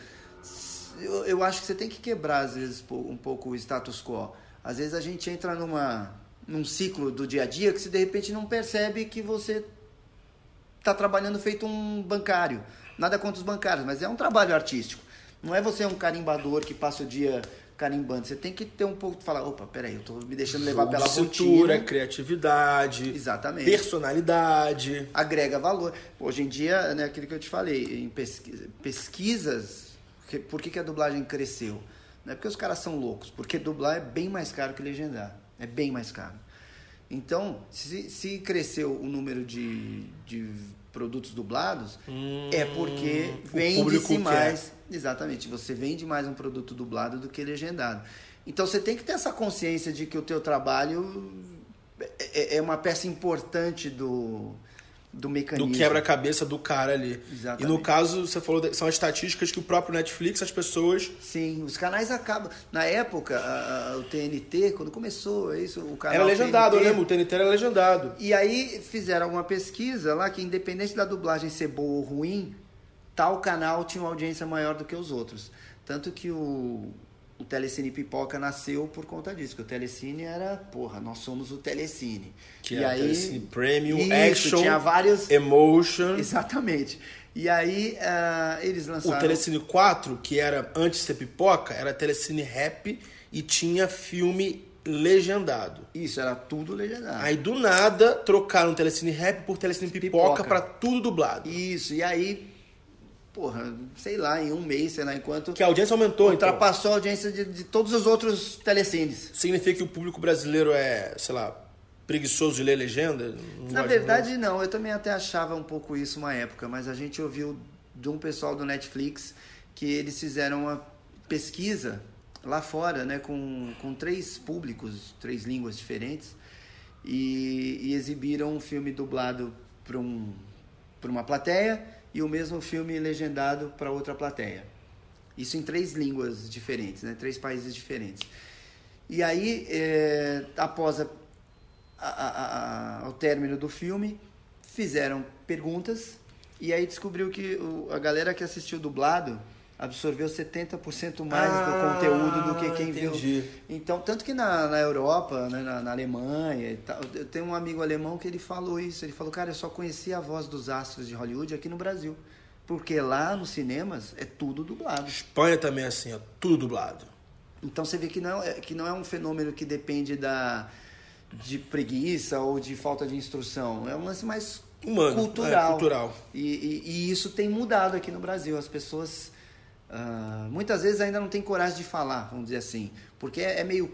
S2: eu, eu acho que você tem que quebrar, às vezes, um pouco o status quo. Às vezes a gente entra numa, num ciclo do dia a dia que você de repente não percebe que você está trabalhando feito um bancário. Nada contra os bancários, mas é um trabalho artístico. Não é você um carimbador que passa o dia carimbando. Você tem que ter um pouco de falar, opa, peraí, eu tô me deixando levar
S1: Jogo
S2: pela
S1: de cintura,
S2: rotina.
S1: criatividade,
S2: Exatamente.
S1: personalidade.
S2: agrega valor. Hoje em dia, né, aquilo que eu te falei, em pesquisa, pesquisas, por que, que a dublagem cresceu? Não é porque os caras são loucos, porque dublar é bem mais caro que legendar. É bem mais caro. Então, se, se cresceu o número de, de produtos dublados, é porque
S1: Hum, o público
S2: vende-se
S1: quer.
S2: mais. Exatamente, você vende mais um produto dublado do que legendado. Então você tem que ter essa consciência de que o teu trabalho é, é uma peça importante do, do mecanismo.
S1: Do quebra-cabeça do cara ali.
S2: Exatamente.
S1: E no caso, você falou, de- são as estatísticas que o próprio Netflix, as pessoas.
S2: Sim, os canais acabam. Na época, a- a- o TNT, quando começou isso, o canal.
S1: Era legendado,
S2: TNT,
S1: eu lembro, o TNT era legendado.
S2: E aí fizeram uma pesquisa lá que, independente da dublagem ser boa ou ruim, tal canal tinha uma audiência maior do que os outros. Tanto que o, o Telecine Pipoca nasceu por conta disso, que o Telecine era, porra, nós somos o Telecine.
S1: Que
S2: e
S1: era
S2: aí,
S1: Telecine Premium,
S2: isso,
S1: Action,
S2: tinha vários.
S1: Emotion.
S2: Exatamente. E aí ah, eles
S1: O
S2: lançaram.
S1: Telecine 4, que era antes de ser pipoca, era Telecine Rap e tinha filme legendado.
S2: Isso, era tudo legendado.
S1: Aí do nada trocaram o Telecine Rap por Telecine Pipoca,
S2: Pipoca.
S1: pra tudo dublado.
S2: Isso, e aí, porra, sei lá, em um mês, sei lá, enquanto
S1: Que a audiência aumentou, então.
S2: ultrapassou a audiência de, de todos os outros telecines.
S1: Significa que o público brasileiro é, sei lá, preguiçoso de ler legenda?
S2: Na verdade, não, eu também até achava um pouco isso uma época, mas a gente ouviu de um pessoal do Netflix que eles fizeram uma pesquisa lá fora, né, com, com três públicos, três línguas diferentes, e, e exibiram um filme dublado para um, pra uma plateia e o mesmo filme legendado para outra plateia. Isso em três línguas diferentes, né, três países diferentes. E aí, é, após a, a- a- término do filme, fizeram perguntas e aí descobriu que o- a galera que assistiu dublado absorveu 70% mais
S1: Ah,
S2: do conteúdo do que quem
S1: entendi.
S2: viu. Então, tanto que na, na Europa, né, na, na Alemanha e tal, eu tenho um amigo alemão que ele falou isso. Ele falou, cara, eu só conhecia a voz dos astros de Hollywood aqui no Brasil. Porque lá nos cinemas é tudo dublado.
S1: Espanha também é assim, ó, tudo dublado.
S2: Então você vê que não, é, que não é um fenômeno que depende da, de preguiça ou de falta de instrução. É um lance mais
S1: Humano,
S2: cultural.
S1: é, cultural.
S2: E, e- e isso tem mudado aqui no Brasil. As pessoas ah, muitas vezes ainda não têm coragem de falar, vamos dizer assim. Porque é, é meio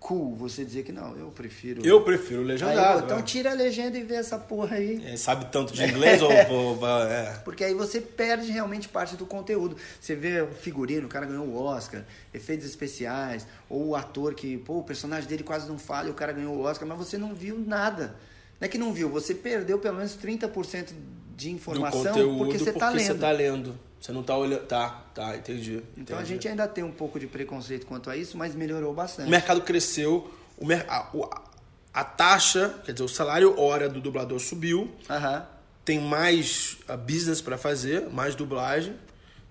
S2: cool você dizer que não, eu prefiro.
S1: Eu prefiro
S2: Aí,
S1: legendado.
S2: então
S1: é.
S2: tira a legenda e vê essa porra aí.
S1: É, sabe tanto de inglês ou, é.
S2: Porque aí você perde realmente parte do conteúdo. Você vê o figurino, o cara ganhou o Oscar, efeitos especiais, ou o ator que, pô, o personagem dele quase não fala e o cara ganhou o Oscar, mas você não viu nada. Não é que não viu, você perdeu pelo menos 30% de informação porque você tá lendo.
S1: você tá lendo. Você não tá olhando. Tá, tá, entendi.
S2: Então a gente ainda tem um pouco de preconceito quanto a isso, mas melhorou bastante.
S1: O mercado cresceu, o mer- a, o- a taxa, quer dizer, o salário hora do dublador subiu,
S2: Aham.
S1: tem mais ah, business pra fazer, mais dublagem,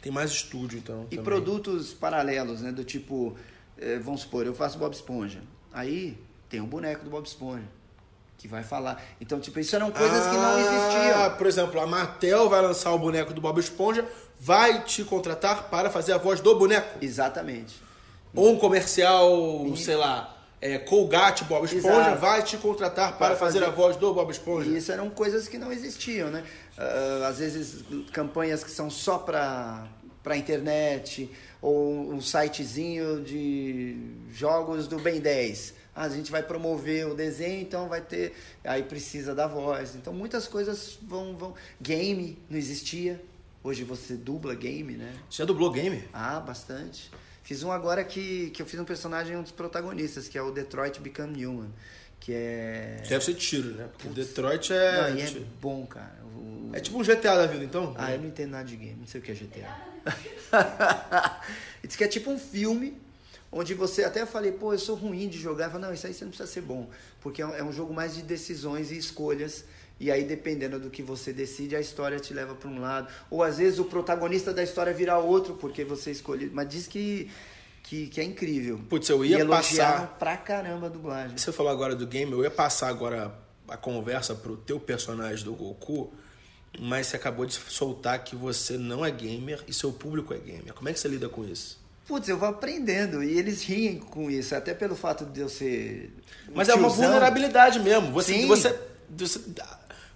S1: tem mais estúdio, então.
S2: E
S1: também.
S2: produtos paralelos, né? Do tipo, eh, vamos supor, eu faço Bob Esponja. Aí tem um boneco do Bob Esponja que vai falar. Então, tipo, isso eram coisas que não
S1: Ah,
S2: existiam.
S1: Por exemplo, a Mattel vai lançar o boneco do Bob Esponja, vai te contratar para fazer a voz do boneco.
S2: Exatamente.
S1: Ou um comercial, sei lá, é, Colgate Bob Esponja
S2: Exato.
S1: vai te contratar para,
S2: Para
S1: fazer,
S2: fazer-
S1: a voz do Bob Esponja.
S2: E isso eram coisas que não existiam, né? Ah, às vezes campanhas que são só para para internet ou um sitezinho de jogos do Ben 10. Ah, a gente vai promover o desenho, então vai ter, aí precisa da voz. Então muitas coisas vão vão game não existia. Hoje você dubla game, né?
S1: Você já dublou game?
S2: Ah, bastante. Fiz um agora que, que eu fiz um personagem, um dos protagonistas, que é o Detroit Become Human. Que é.
S1: Deve ser tiro, né? Porque Detroit é.
S2: Não, e é bom, cara. O-
S1: É tipo um GTA da vida, então?
S2: Ah, eu não entendo nada de game, não sei o que é GTA. Diz que é tipo um filme onde você até falei, pô, eu sou ruim de jogar. Eu falei, não, isso aí você não precisa ser bom, porque é um, é um jogo mais de decisões e escolhas. E aí, dependendo do que você decide, a história te leva para um lado. Ou às vezes o protagonista da história vira outro, porque você escolheu. Mas diz que, que, que é incrível.
S1: Putz, eu ia
S2: e
S1: passar-
S2: pra caramba a dublagem.
S1: Você falou agora do game, eu ia passar agora a conversa pro teu personagem do Goku, mas você acabou de soltar que você não é gamer e seu público é gamer. Como é que você lida com isso?
S2: Putz, eu vou aprendendo e eles riem com isso, até pelo fato de eu ser.
S1: Mas é uma
S2: tiozão.
S1: vulnerabilidade mesmo. Você,
S2: Sim.
S1: você, você,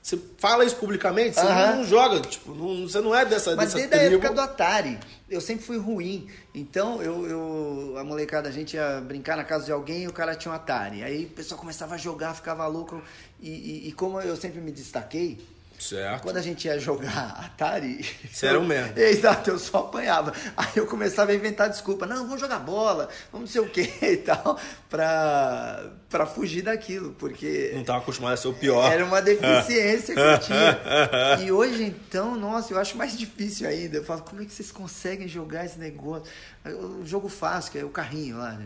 S1: você fala isso publicamente, você
S2: Aham.
S1: não joga, tipo, não- você não é dessa,
S2: Mas
S1: dessa
S2: desde a
S1: tribo.
S2: época do Atari, eu sempre fui ruim. Então, eu, eu, a molecada, a gente ia brincar na casa de alguém e o cara tinha um Atari. Aí o pessoal começava a jogar, ficava louco. E, e- e como eu sempre me destaquei,
S1: Certo.
S2: quando a gente ia jogar Atari.
S1: Você era um
S2: eu-
S1: merda.
S2: Exato, eu só apanhava. Aí eu começava a inventar desculpa. Não, vamos jogar bola, vamos não sei o que e tal, pra, pra fugir daquilo, porque.
S1: Não estava acostumado a ser o pior.
S2: Era uma deficiência que eu tinha. E hoje, então, nossa, eu acho mais difícil ainda. Eu falo, como é que vocês conseguem jogar esse negócio? O jogo fácil, que é o carrinho lá, né?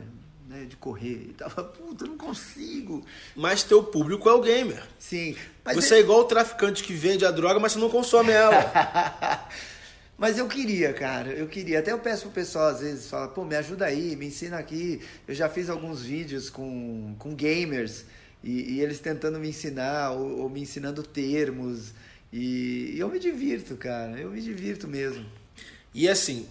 S2: Né, De correr e tal. Puta, eu não consigo.
S1: Mas teu público é o gamer.
S2: Sim.
S1: Você é igual o traficante que vende a droga, mas você não consome ela.
S2: Mas eu queria, cara, eu queria. Até eu peço pro pessoal, às vezes, fala, pô, me ajuda aí, me ensina aqui. Eu já fiz alguns vídeos com, com gamers e, e eles tentando me ensinar ou, ou me ensinando termos. E, e eu me divirto, cara, eu me divirto mesmo.
S1: E assim,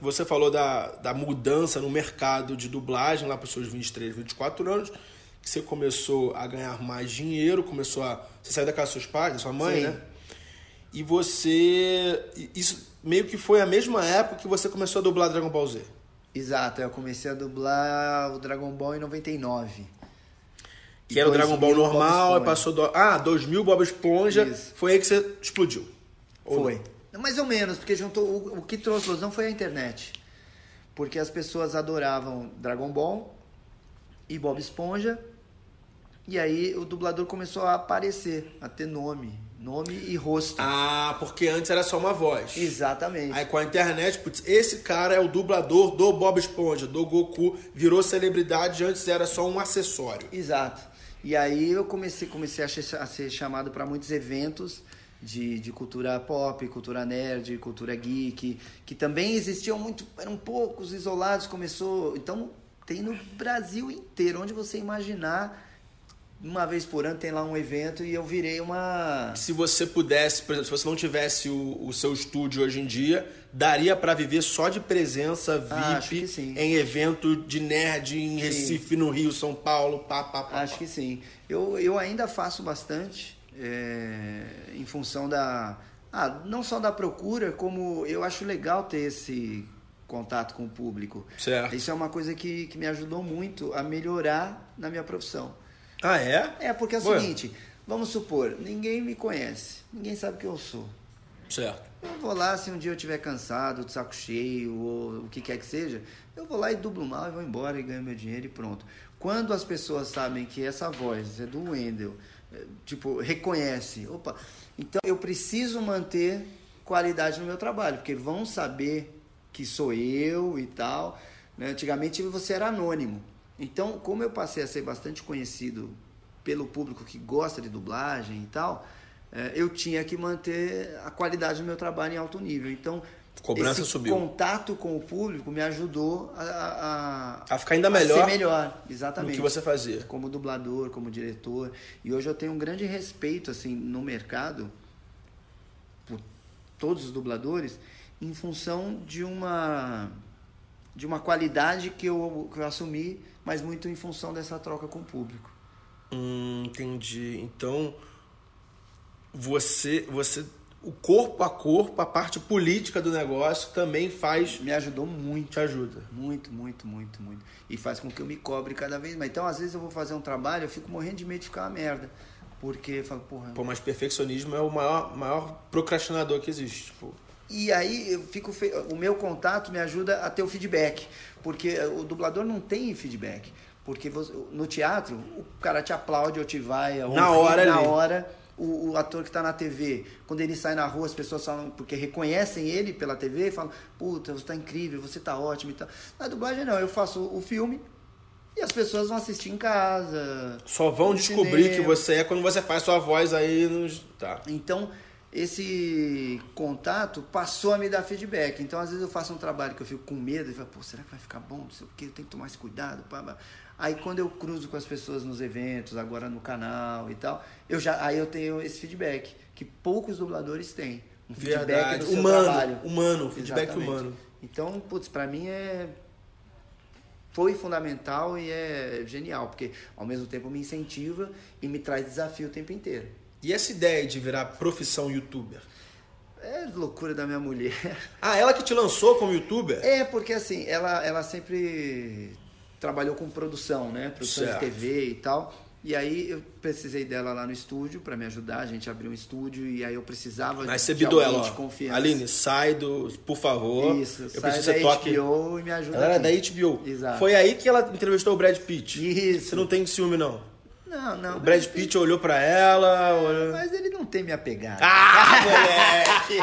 S1: você, falou da, da mudança no mercado de dublagem lá para os seus 23, 24 anos, que você começou a ganhar mais dinheiro, começou a. Você saiu da casa dos seus pais, da sua mãe,
S2: Sim.
S1: né? E você. e Isso meio que foi a mesma época que você começou a dublar Dragon Ball Z.
S2: Exato, eu comecei a dublar o Dragon Ball em 99.
S1: Que era o Dragon Ball
S2: 2000, Bob
S1: normal,
S2: Esponja.
S1: passou. Do... Ah, 2000 Bob Esponja.
S2: Isso.
S1: Foi aí que você explodiu. Ou
S2: Foi. Mais ou menos, porque juntou o, o que trouxe explosão foi a internet. Porque as pessoas adoravam Dragon Ball e Bob Esponja. E aí o dublador começou a aparecer, a ter nome, nome e rosto.
S1: Ah, porque antes era só uma voz.
S2: Exatamente.
S1: Aí com a internet, putz, esse cara é o dublador do Bob Esponja, do Goku, virou celebridade, antes era só um acessório.
S2: Exato. E aí eu comecei, comecei a, ser, a ser chamado para muitos eventos de, de cultura pop, cultura nerd, cultura geek, que também existiam muito, eram poucos isolados, começou. Então tem no Brasil inteiro, onde você imaginar, uma vez por ano tem lá um evento e eu virei uma.
S1: Se você pudesse, por exemplo, se você não tivesse o, o seu estúdio hoje em dia, daria pra viver só de presença
S2: Ah,
S1: VIP
S2: sim.
S1: em evento de nerd em Recife, no Rio, São Paulo, pá, pá, pá.
S2: Acho que sim. Eu, eu ainda faço bastante é, em função da. Ah, não só da procura, como eu acho legal ter esse contato com o público.
S1: Certo.
S2: Isso é uma coisa que, que me ajudou muito a melhorar na minha profissão.
S1: Ah, é?
S2: É, porque é o
S1: Ué.
S2: seguinte, vamos supor, ninguém me conhece, ninguém sabe quem eu sou.
S1: Certo.
S2: Eu vou lá, se um dia eu estiver cansado, de saco cheio, ou o que quer que seja, eu vou lá e dublo mal e vou embora e ganho meu dinheiro e pronto. Quando as pessoas sabem que essa voz é do Wendel, tipo, reconhece, opa, então eu preciso manter qualidade no meu trabalho, porque vão saber que sou eu e tal. né? Antigamente você era anônimo. Então, como eu passei a ser bastante conhecido pelo público que gosta de dublagem e tal, eh, eu tinha que manter a qualidade do meu trabalho em alto nível. Então,
S1: Cobrança
S2: esse
S1: subiu.
S2: contato com o público me ajudou a, a,
S1: A ficar ainda
S2: a
S1: melhor
S2: ser melhor, exatamente.
S1: que você fazia.
S2: Como dublador, como diretor. E hoje eu tenho um grande respeito assim no mercado por todos os dubladores em função de uma de uma qualidade que eu, que eu assumi, mas muito em função dessa troca com o público.
S1: Hum, entendi. Então, você, você, o corpo a corpo, a parte política do negócio também faz.
S2: Me ajudou muito.
S1: Te ajuda.
S2: Muito, muito, muito, muito. E faz com que eu me cobre cada vez mais. Então, às vezes eu vou fazer um trabalho, eu fico morrendo de medo de ficar uma merda. Porque eu falo, porra.
S1: Pô, mas perfeccionismo é o maior, maior procrastinador que existe. Tipo.
S2: E aí eu fico fe... o meu contato me ajuda a ter o feedback, porque o dublador não tem feedback, porque você... no teatro o cara te aplaude ou te vai
S1: na hora
S2: na
S1: ali.
S2: hora. O, o, ator que está na TV, quando ele sai na rua, as pessoas falam, porque reconhecem ele pela TV, falam, puta, você está incrível, você está ótimo e tal. Na dublagem não, eu faço o filme e as pessoas vão assistir em casa.
S1: Só vão descobrir cinema. que você é quando você faz sua voz aí nos. Tá.
S2: Então, esse contato passou a me dar feedback. Então, às vezes eu faço um trabalho que eu fico com medo e falo, pô, será que vai ficar bom? Não sei o que, eu tenho que tomar esse cuidado. Aí quando eu cruzo com as pessoas nos eventos, agora no canal e tal, eu já aí eu tenho esse feedback que poucos dubladores têm. Um feedback
S1: Verdade.
S2: do seu
S1: humano,
S2: trabalho.
S1: Humano, feedback
S2: Exatamente.
S1: humano.
S2: Então, putz, pra mim é foi fundamental e é genial, porque ao mesmo tempo me incentiva e me traz desafio o tempo inteiro.
S1: E essa ideia de virar profissão youtuber?
S2: É loucura da minha mulher.
S1: Ah, ela que te lançou como youtuber?
S2: É, porque assim, ela, ela sempre trabalhou com produção, né? Produção
S1: Certo.
S2: de TV e tal. E aí eu precisei dela lá no estúdio para me ajudar. A gente abriu um estúdio e aí eu precisava
S1: Mas você
S2: de
S1: bidou ela,
S2: confiança.
S1: Aline, sai do. Por favor.
S2: Isso,
S1: eu
S2: sai
S1: preciso
S2: da
S1: toque.
S2: HBO e me ajuda
S1: Ela era da
S2: aqui.
S1: HBO.
S2: Exato.
S1: Foi aí que ela entrevistou o Brad Pitt.
S2: Isso.
S1: Você não tem ciúme, não.
S2: Não, não.
S1: O Brad Pitt olhou pra ela. Olhou...
S2: Mas ele não tem minha pegada.
S1: Ah, moleque!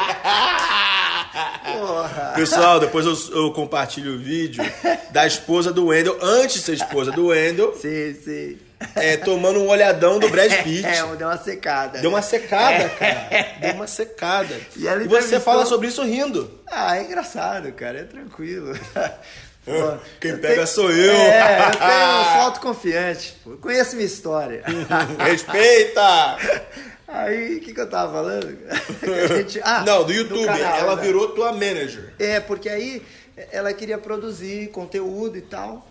S2: Porra.
S1: Pessoal, depois eu, eu compartilho o vídeo da esposa do Wendel, antes de ser esposa do Wendel,
S2: Sim, sim.
S1: é, tomando um olhadão do Brad Pitt.
S2: É, deu uma secada.
S1: Deu uma secada, cara. Deu uma secada.
S2: E ela
S1: E você fala sobre isso rindo.
S2: Ah, é engraçado, cara. É tranquilo. Pô,
S1: Quem pega
S2: tenho-
S1: sou eu.
S2: É, eu tenho, sou autoconfiante. Pô. Eu conheço minha história.
S1: Respeita!
S2: Aí, o que, que eu tava falando? Gente- ah,
S1: Não, do YouTube.
S2: canal,
S1: ela
S2: né?
S1: virou tua manager.
S2: É, porque aí ela queria produzir conteúdo e tal.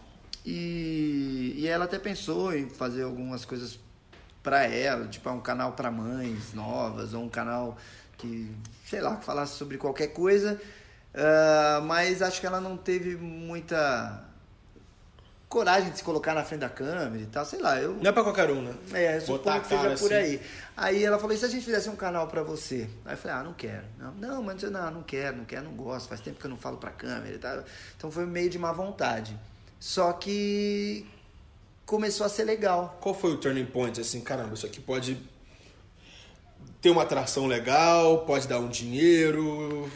S2: E, e ela até pensou em fazer algumas coisas pra ela, tipo um canal pra mães novas, ou um canal que, sei lá, que falasse sobre qualquer coisa. Ah, mas acho que ela não teve muita coragem de se colocar na frente da câmera e tal, sei lá. Eu,
S1: Não é pra qualquer um, né?
S2: é, suponho que seja por
S1: assim.
S2: aí. Aí ela falou, e se a gente fizesse um canal pra você? Aí eu falei, ah, não quero. Não, não, mas eu não, não quero, não quero, não gosto. Faz tempo que eu não falo pra câmera e tal. Então foi meio de má vontade. Só que começou a ser legal.
S1: Qual foi o turning point? Assim, caramba, isso aqui pode ter uma atração legal, pode dar um dinheiro.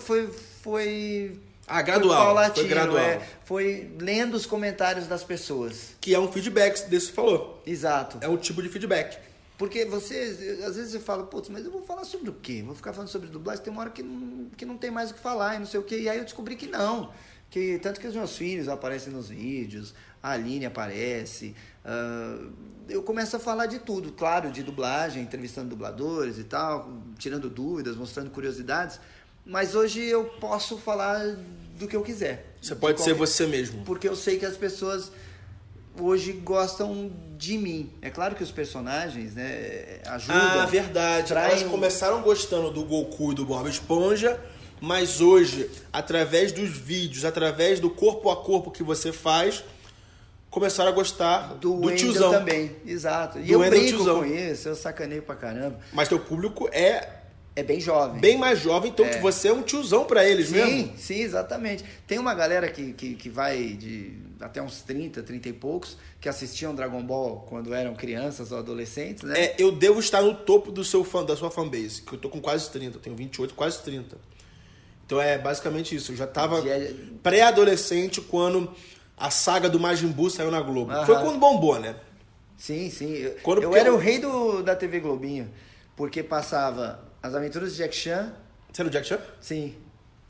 S2: Foi, foi, foi
S1: Ah, gradual,
S2: Foi paulatino,
S1: foi gradual.
S2: é. Foi lendo os comentários das pessoas.
S1: Que é um feedback desse que falou.
S2: Exato.
S1: É um tipo de feedback.
S2: Porque você, às vezes eu falo, putz, mas eu vou falar sobre o quê? Vou ficar falando sobre dublagem, tem uma hora que não, que não tem mais o que falar e não sei o quê. E aí eu descobri que não. Que, tanto que os meus filhos aparecem nos vídeos, a Aline aparece. ah, eu começo a falar de tudo, claro, de dublagem, entrevistando dubladores e tal, tirando dúvidas, mostrando curiosidades. Mas hoje eu posso falar do que eu quiser.
S1: Você
S2: De
S1: pode ser
S2: qualquer-
S1: você mesmo.
S2: porque eu sei que as pessoas hoje gostam de mim. É claro que os personagens, né, ajudam.
S1: Ah, verdade.
S2: traem
S1: Elas começaram gostando do Goku e do Bob Esponja, mas hoje, através dos vídeos, através do corpo a corpo que você faz, começaram a gostar
S2: do,
S1: do, tiozão.
S2: também. Exato. E
S1: Do
S2: eu
S1: Wendel
S2: brinco
S1: tiozão.
S2: com isso, eu sacaneio pra caramba.
S1: Mas teu público é
S2: É bem jovem.
S1: bem mais jovem, então que você é um tiozão pra eles
S2: sim,
S1: mesmo.
S2: sim, exatamente. Tem uma galera que, que, que vai de até uns 30, 30 e poucos, que assistiam Dragon Ball quando eram crianças ou adolescentes, né?
S1: É, eu devo estar no topo do seu fã, da sua fanbase, que eu tô com quase 30, eu tenho 28, quase 30. Então é basicamente isso. Eu já tava
S2: é-
S1: pré-adolescente quando a saga do Majin Buu saiu na Globo.
S2: Aham.
S1: Foi quando bombou, né?
S2: Sim, sim. Eu,
S1: Quando-
S2: eu
S1: porque
S2: era
S1: eu-
S2: o rei do, da TV Globinho, porque passava As Aventuras de Jack Chan,
S1: Você era o Jack Chan?
S2: sim,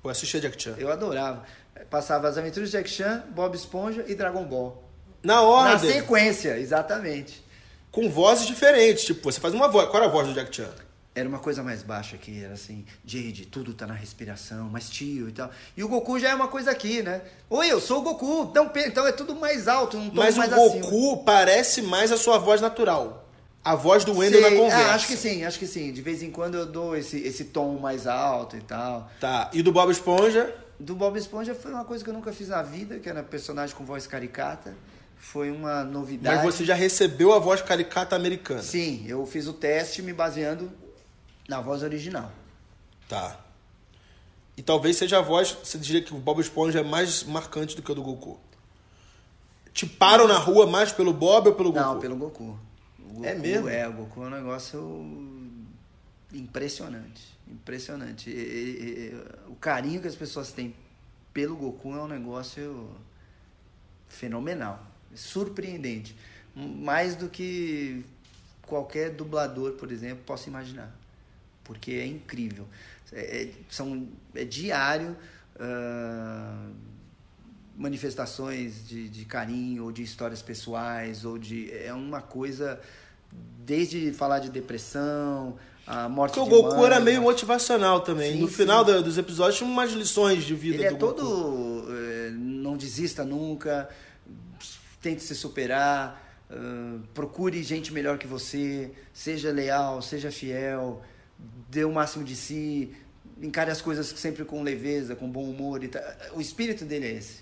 S1: Eu assistia Jack Chan.
S2: eu adorava. Passava As Aventuras de Jack Chan, Bob Esponja e Dragon Ball.
S1: Na
S2: Na
S1: ordem,
S2: sequência, exatamente.
S1: com vozes diferentes. Tipo, você faz uma voz. Qual era a voz do Jack Chan?
S2: era uma coisa mais baixa aqui, era assim, Jade, tudo tá na respiração, mais tio e tal. E o Goku já é uma coisa aqui, né? Oi, eu sou o Goku. Então, então é tudo mais alto, um tom
S1: Mas
S2: mais
S1: o Goku
S2: acima.
S1: parece mais a sua voz natural. A voz do Wendel na
S2: Sei,
S1: conversa.
S2: ah, acho que sim, acho que sim. De vez em quando eu dou esse, esse tom mais alto e tal.
S1: Tá. E do Bob Esponja?
S2: Do Bob Esponja foi uma coisa que eu nunca fiz na vida, que era personagem com voz caricata. Foi uma novidade.
S1: Mas você já recebeu a voz caricata americana.
S2: Sim, eu fiz o teste me baseando na voz original.
S1: Tá. E talvez seja a voz, você diria que o Bob Esponja é mais marcante do que o do Goku. Te param na rua mais pelo Bob ou pelo Goku?
S2: Não, pelo Goku. Goku
S1: É mesmo?
S2: É, o Goku é um negócio impressionante. Impressionante. E- e- e- o carinho que as pessoas têm pelo Goku é um negócio fenomenal. Surpreendente. Mais do que qualquer dublador, por exemplo, possa imaginar. Porque é incrível. É, é- são, é diário. ah, manifestações de, de carinho ou de histórias pessoais ou de é uma coisa desde falar de depressão a morte
S1: Porque o Goku
S2: mãe,
S1: era meio
S2: a-
S1: motivacional também.
S2: Sim,
S1: no
S2: sim.
S1: final dos episódios tinha umas lições de vida
S2: ele é
S1: do Goku.
S2: todo eh, não desista nunca tente se superar procure gente melhor que você seja leal seja fiel dê o máximo de si encare as coisas sempre com leveza com bom humor e o espírito dele é esse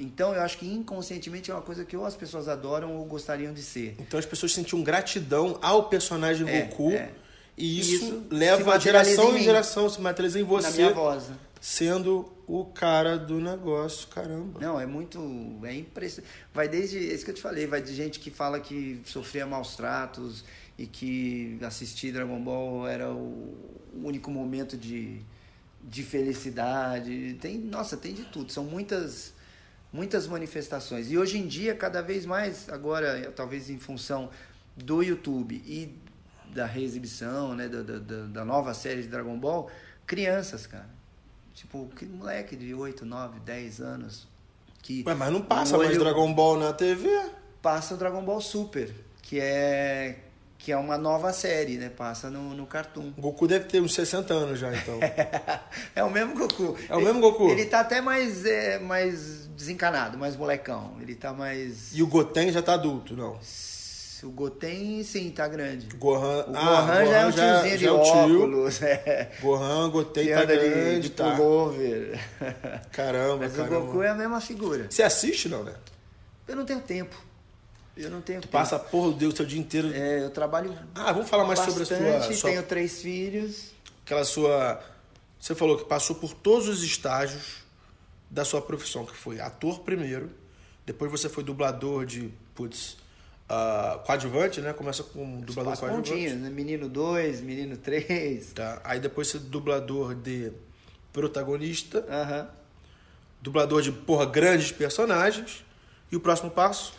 S2: então eu acho que inconscientemente é uma coisa que ou as pessoas adoram ou gostariam de ser
S1: Então as pessoas sentiam gratidão ao personagem
S2: É,
S1: Goku.
S2: é.
S1: E
S2: Isso
S1: isso, leva a geração
S2: em
S1: em geração, se materializa em
S2: na
S1: você,
S2: minha voz né?
S1: sendo o cara do negócio. Caramba.
S2: Não, é muito. É impressionante. Vai desde. É isso que eu te falei, vai de gente que fala que sofria maus tratos e que assistir Dragon Ball era o único momento de, de felicidade. Tem, nossa, tem de tudo. São muitas muitas manifestações. E hoje em dia, cada vez mais, agora, talvez em função do YouTube e da reexibição, né, da, da, da- nova série de Dragon Ball, crianças, cara. Tipo, que moleque de 8, 9, 10 anos. Que
S1: Ué, mas não passa mais Dragon Ball na TV?
S2: Passa o Dragon Ball Super, que é que é uma nova série, né? Passa no, no Cartoon.
S1: O Goku deve ter uns 60 anos já, então.
S2: é o mesmo Goku.
S1: É o mesmo Goku?
S2: Ele tá até mais, é, mais desencanado, mais molecão. Ele tá mais.
S1: e o Goten já tá adulto, não.
S2: O Goten, sim, tá grande.
S1: O Gohan,
S2: O
S1: ah,
S2: Gohan já é um
S1: já-
S2: tiozinho de
S1: já é
S2: óculos, é.
S1: Gohan, Goten
S2: Que
S1: tá
S2: anda de,
S1: grande,
S2: de
S1: tá.
S2: pullover.
S1: Caramba,
S2: Mas
S1: caramba.
S2: o Goku é a mesma figura.
S1: Você assiste, não, né?
S2: Eu não tenho tempo. Eu não tenho tempo.
S1: Passa, porra, Deus, seu dia inteiro...
S2: É, eu trabalho
S1: Ah, vamos falar mais
S2: bastante,
S1: sobre a sua... sua
S2: tenho três filhos.
S1: aquela sua. Você falou que passou por todos os estágios da sua profissão, que foi ator primeiro, depois você foi dublador de, putz, ah, coadjuvante, né? Começa com dublador
S2: As
S1: coadjuvante.
S2: pontinhas, né? Menino 2, menino 3.
S1: Tá? Aí depois você é dublador de protagonista,
S2: Aham.
S1: dublador de, porra, grandes personagens. E o próximo passo?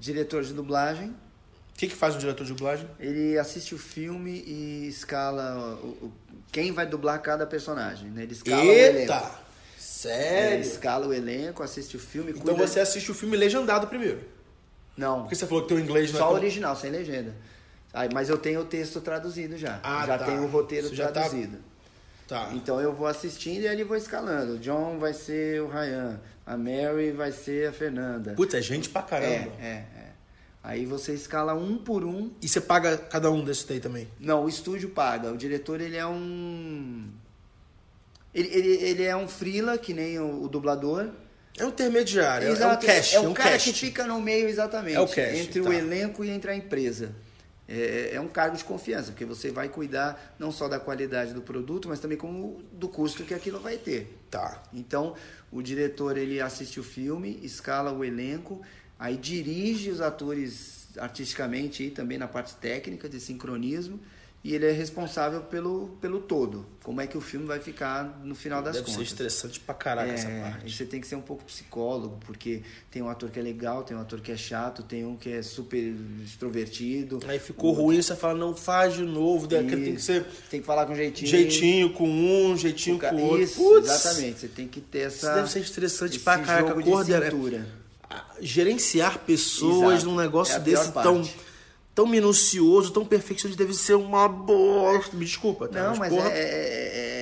S2: Diretor de dublagem.
S1: O que, que faz um diretor de dublagem?
S2: Ele assiste o filme e escala o, o- quem vai dublar cada personagem, né? Ele escala o elenco.
S1: Eita!
S2: É,
S1: Sério?
S2: escala o elenco, assiste o filme,
S1: Então
S2: cuida...
S1: você assiste o filme legendado primeiro.
S2: Não,
S1: Porque você falou que teu inglês não é
S2: só
S1: tão-
S2: original, sem legenda. Aí, mas eu tenho o texto traduzido já.
S1: Ah,
S2: já
S1: tá.
S2: tenho o roteiro
S1: já tá-
S2: traduzido.
S1: Tá.
S2: Então eu vou assistindo e ali vou escalando. O John vai ser o Ryan, a Mary vai ser a Fernanda.
S1: Putz, é gente pra
S2: É,
S1: caramba.
S2: é, é. Aí você escala um por um.
S1: E você paga cada um desses daí também?
S2: Não, o estúdio paga. O diretor, ele é um... Ele, ele, ele é um freela, que nem o, o dublador.
S1: É um intermediário,
S2: Exato,
S1: é um cast.
S2: É o
S1: um
S2: cara
S1: cast.
S2: que fica no meio, exatamente.
S1: É o cast,
S2: entre
S1: tá.
S2: o elenco e entre a empresa. É, é um cargo de confiança, porque você vai cuidar não só da qualidade do produto, mas também como do custo que aquilo vai ter.
S1: Tá.
S2: Então, o diretor ele assiste o filme, escala o elenco, aí dirige os atores artisticamente e também na parte técnica de sincronismo, e ele é responsável pelo, pelo todo. Como é que o filme vai ficar no final das
S1: Deve ser
S2: contas.
S1: estressante pra caraca essa
S2: É, e
S1: parte.
S2: você tem que ser um pouco psicólogo, porque tem um ator que é legal, tem um ator que é chato, tem um que é super extrovertido.
S1: Aí ficou ruim, você fala, não faz de novo. Daquele tem que
S2: Isso.
S1: ser
S2: Tem que falar com jeitinho.
S1: jeitinho com um, jeitinho
S2: ca-
S1: com o outro.
S2: Isso,
S1: Putz,
S2: exatamente. Você tem que ter essa.
S1: Isso deve ser estressante pra caraca.
S2: jogo de
S1: Coordenar-
S2: cintura.
S1: Gerenciar pessoas
S2: Exato.
S1: num negócio
S2: É
S1: desse
S2: parte.
S1: tão minucioso, tão perfeccionista, deve ser uma bosta. Me desculpa, tá?
S2: Não, mas
S1: porra,
S2: é,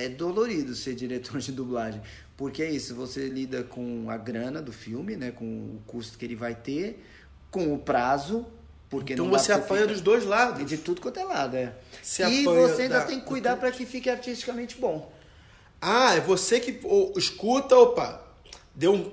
S2: é- é dolorido ser diretor de dublagem. Porque é isso, você lida com a grana do filme, né? Com o custo que ele vai ter, com o prazo, porque
S1: Então você apanha
S2: ficar-
S1: dos dois lados.
S2: De tudo quanto é lado, é.
S1: Se
S2: e você ainda
S1: da-
S2: tem que cuidar para que fique artisticamente bom.
S1: Ah, é você que ô, escuta, opa, deu um...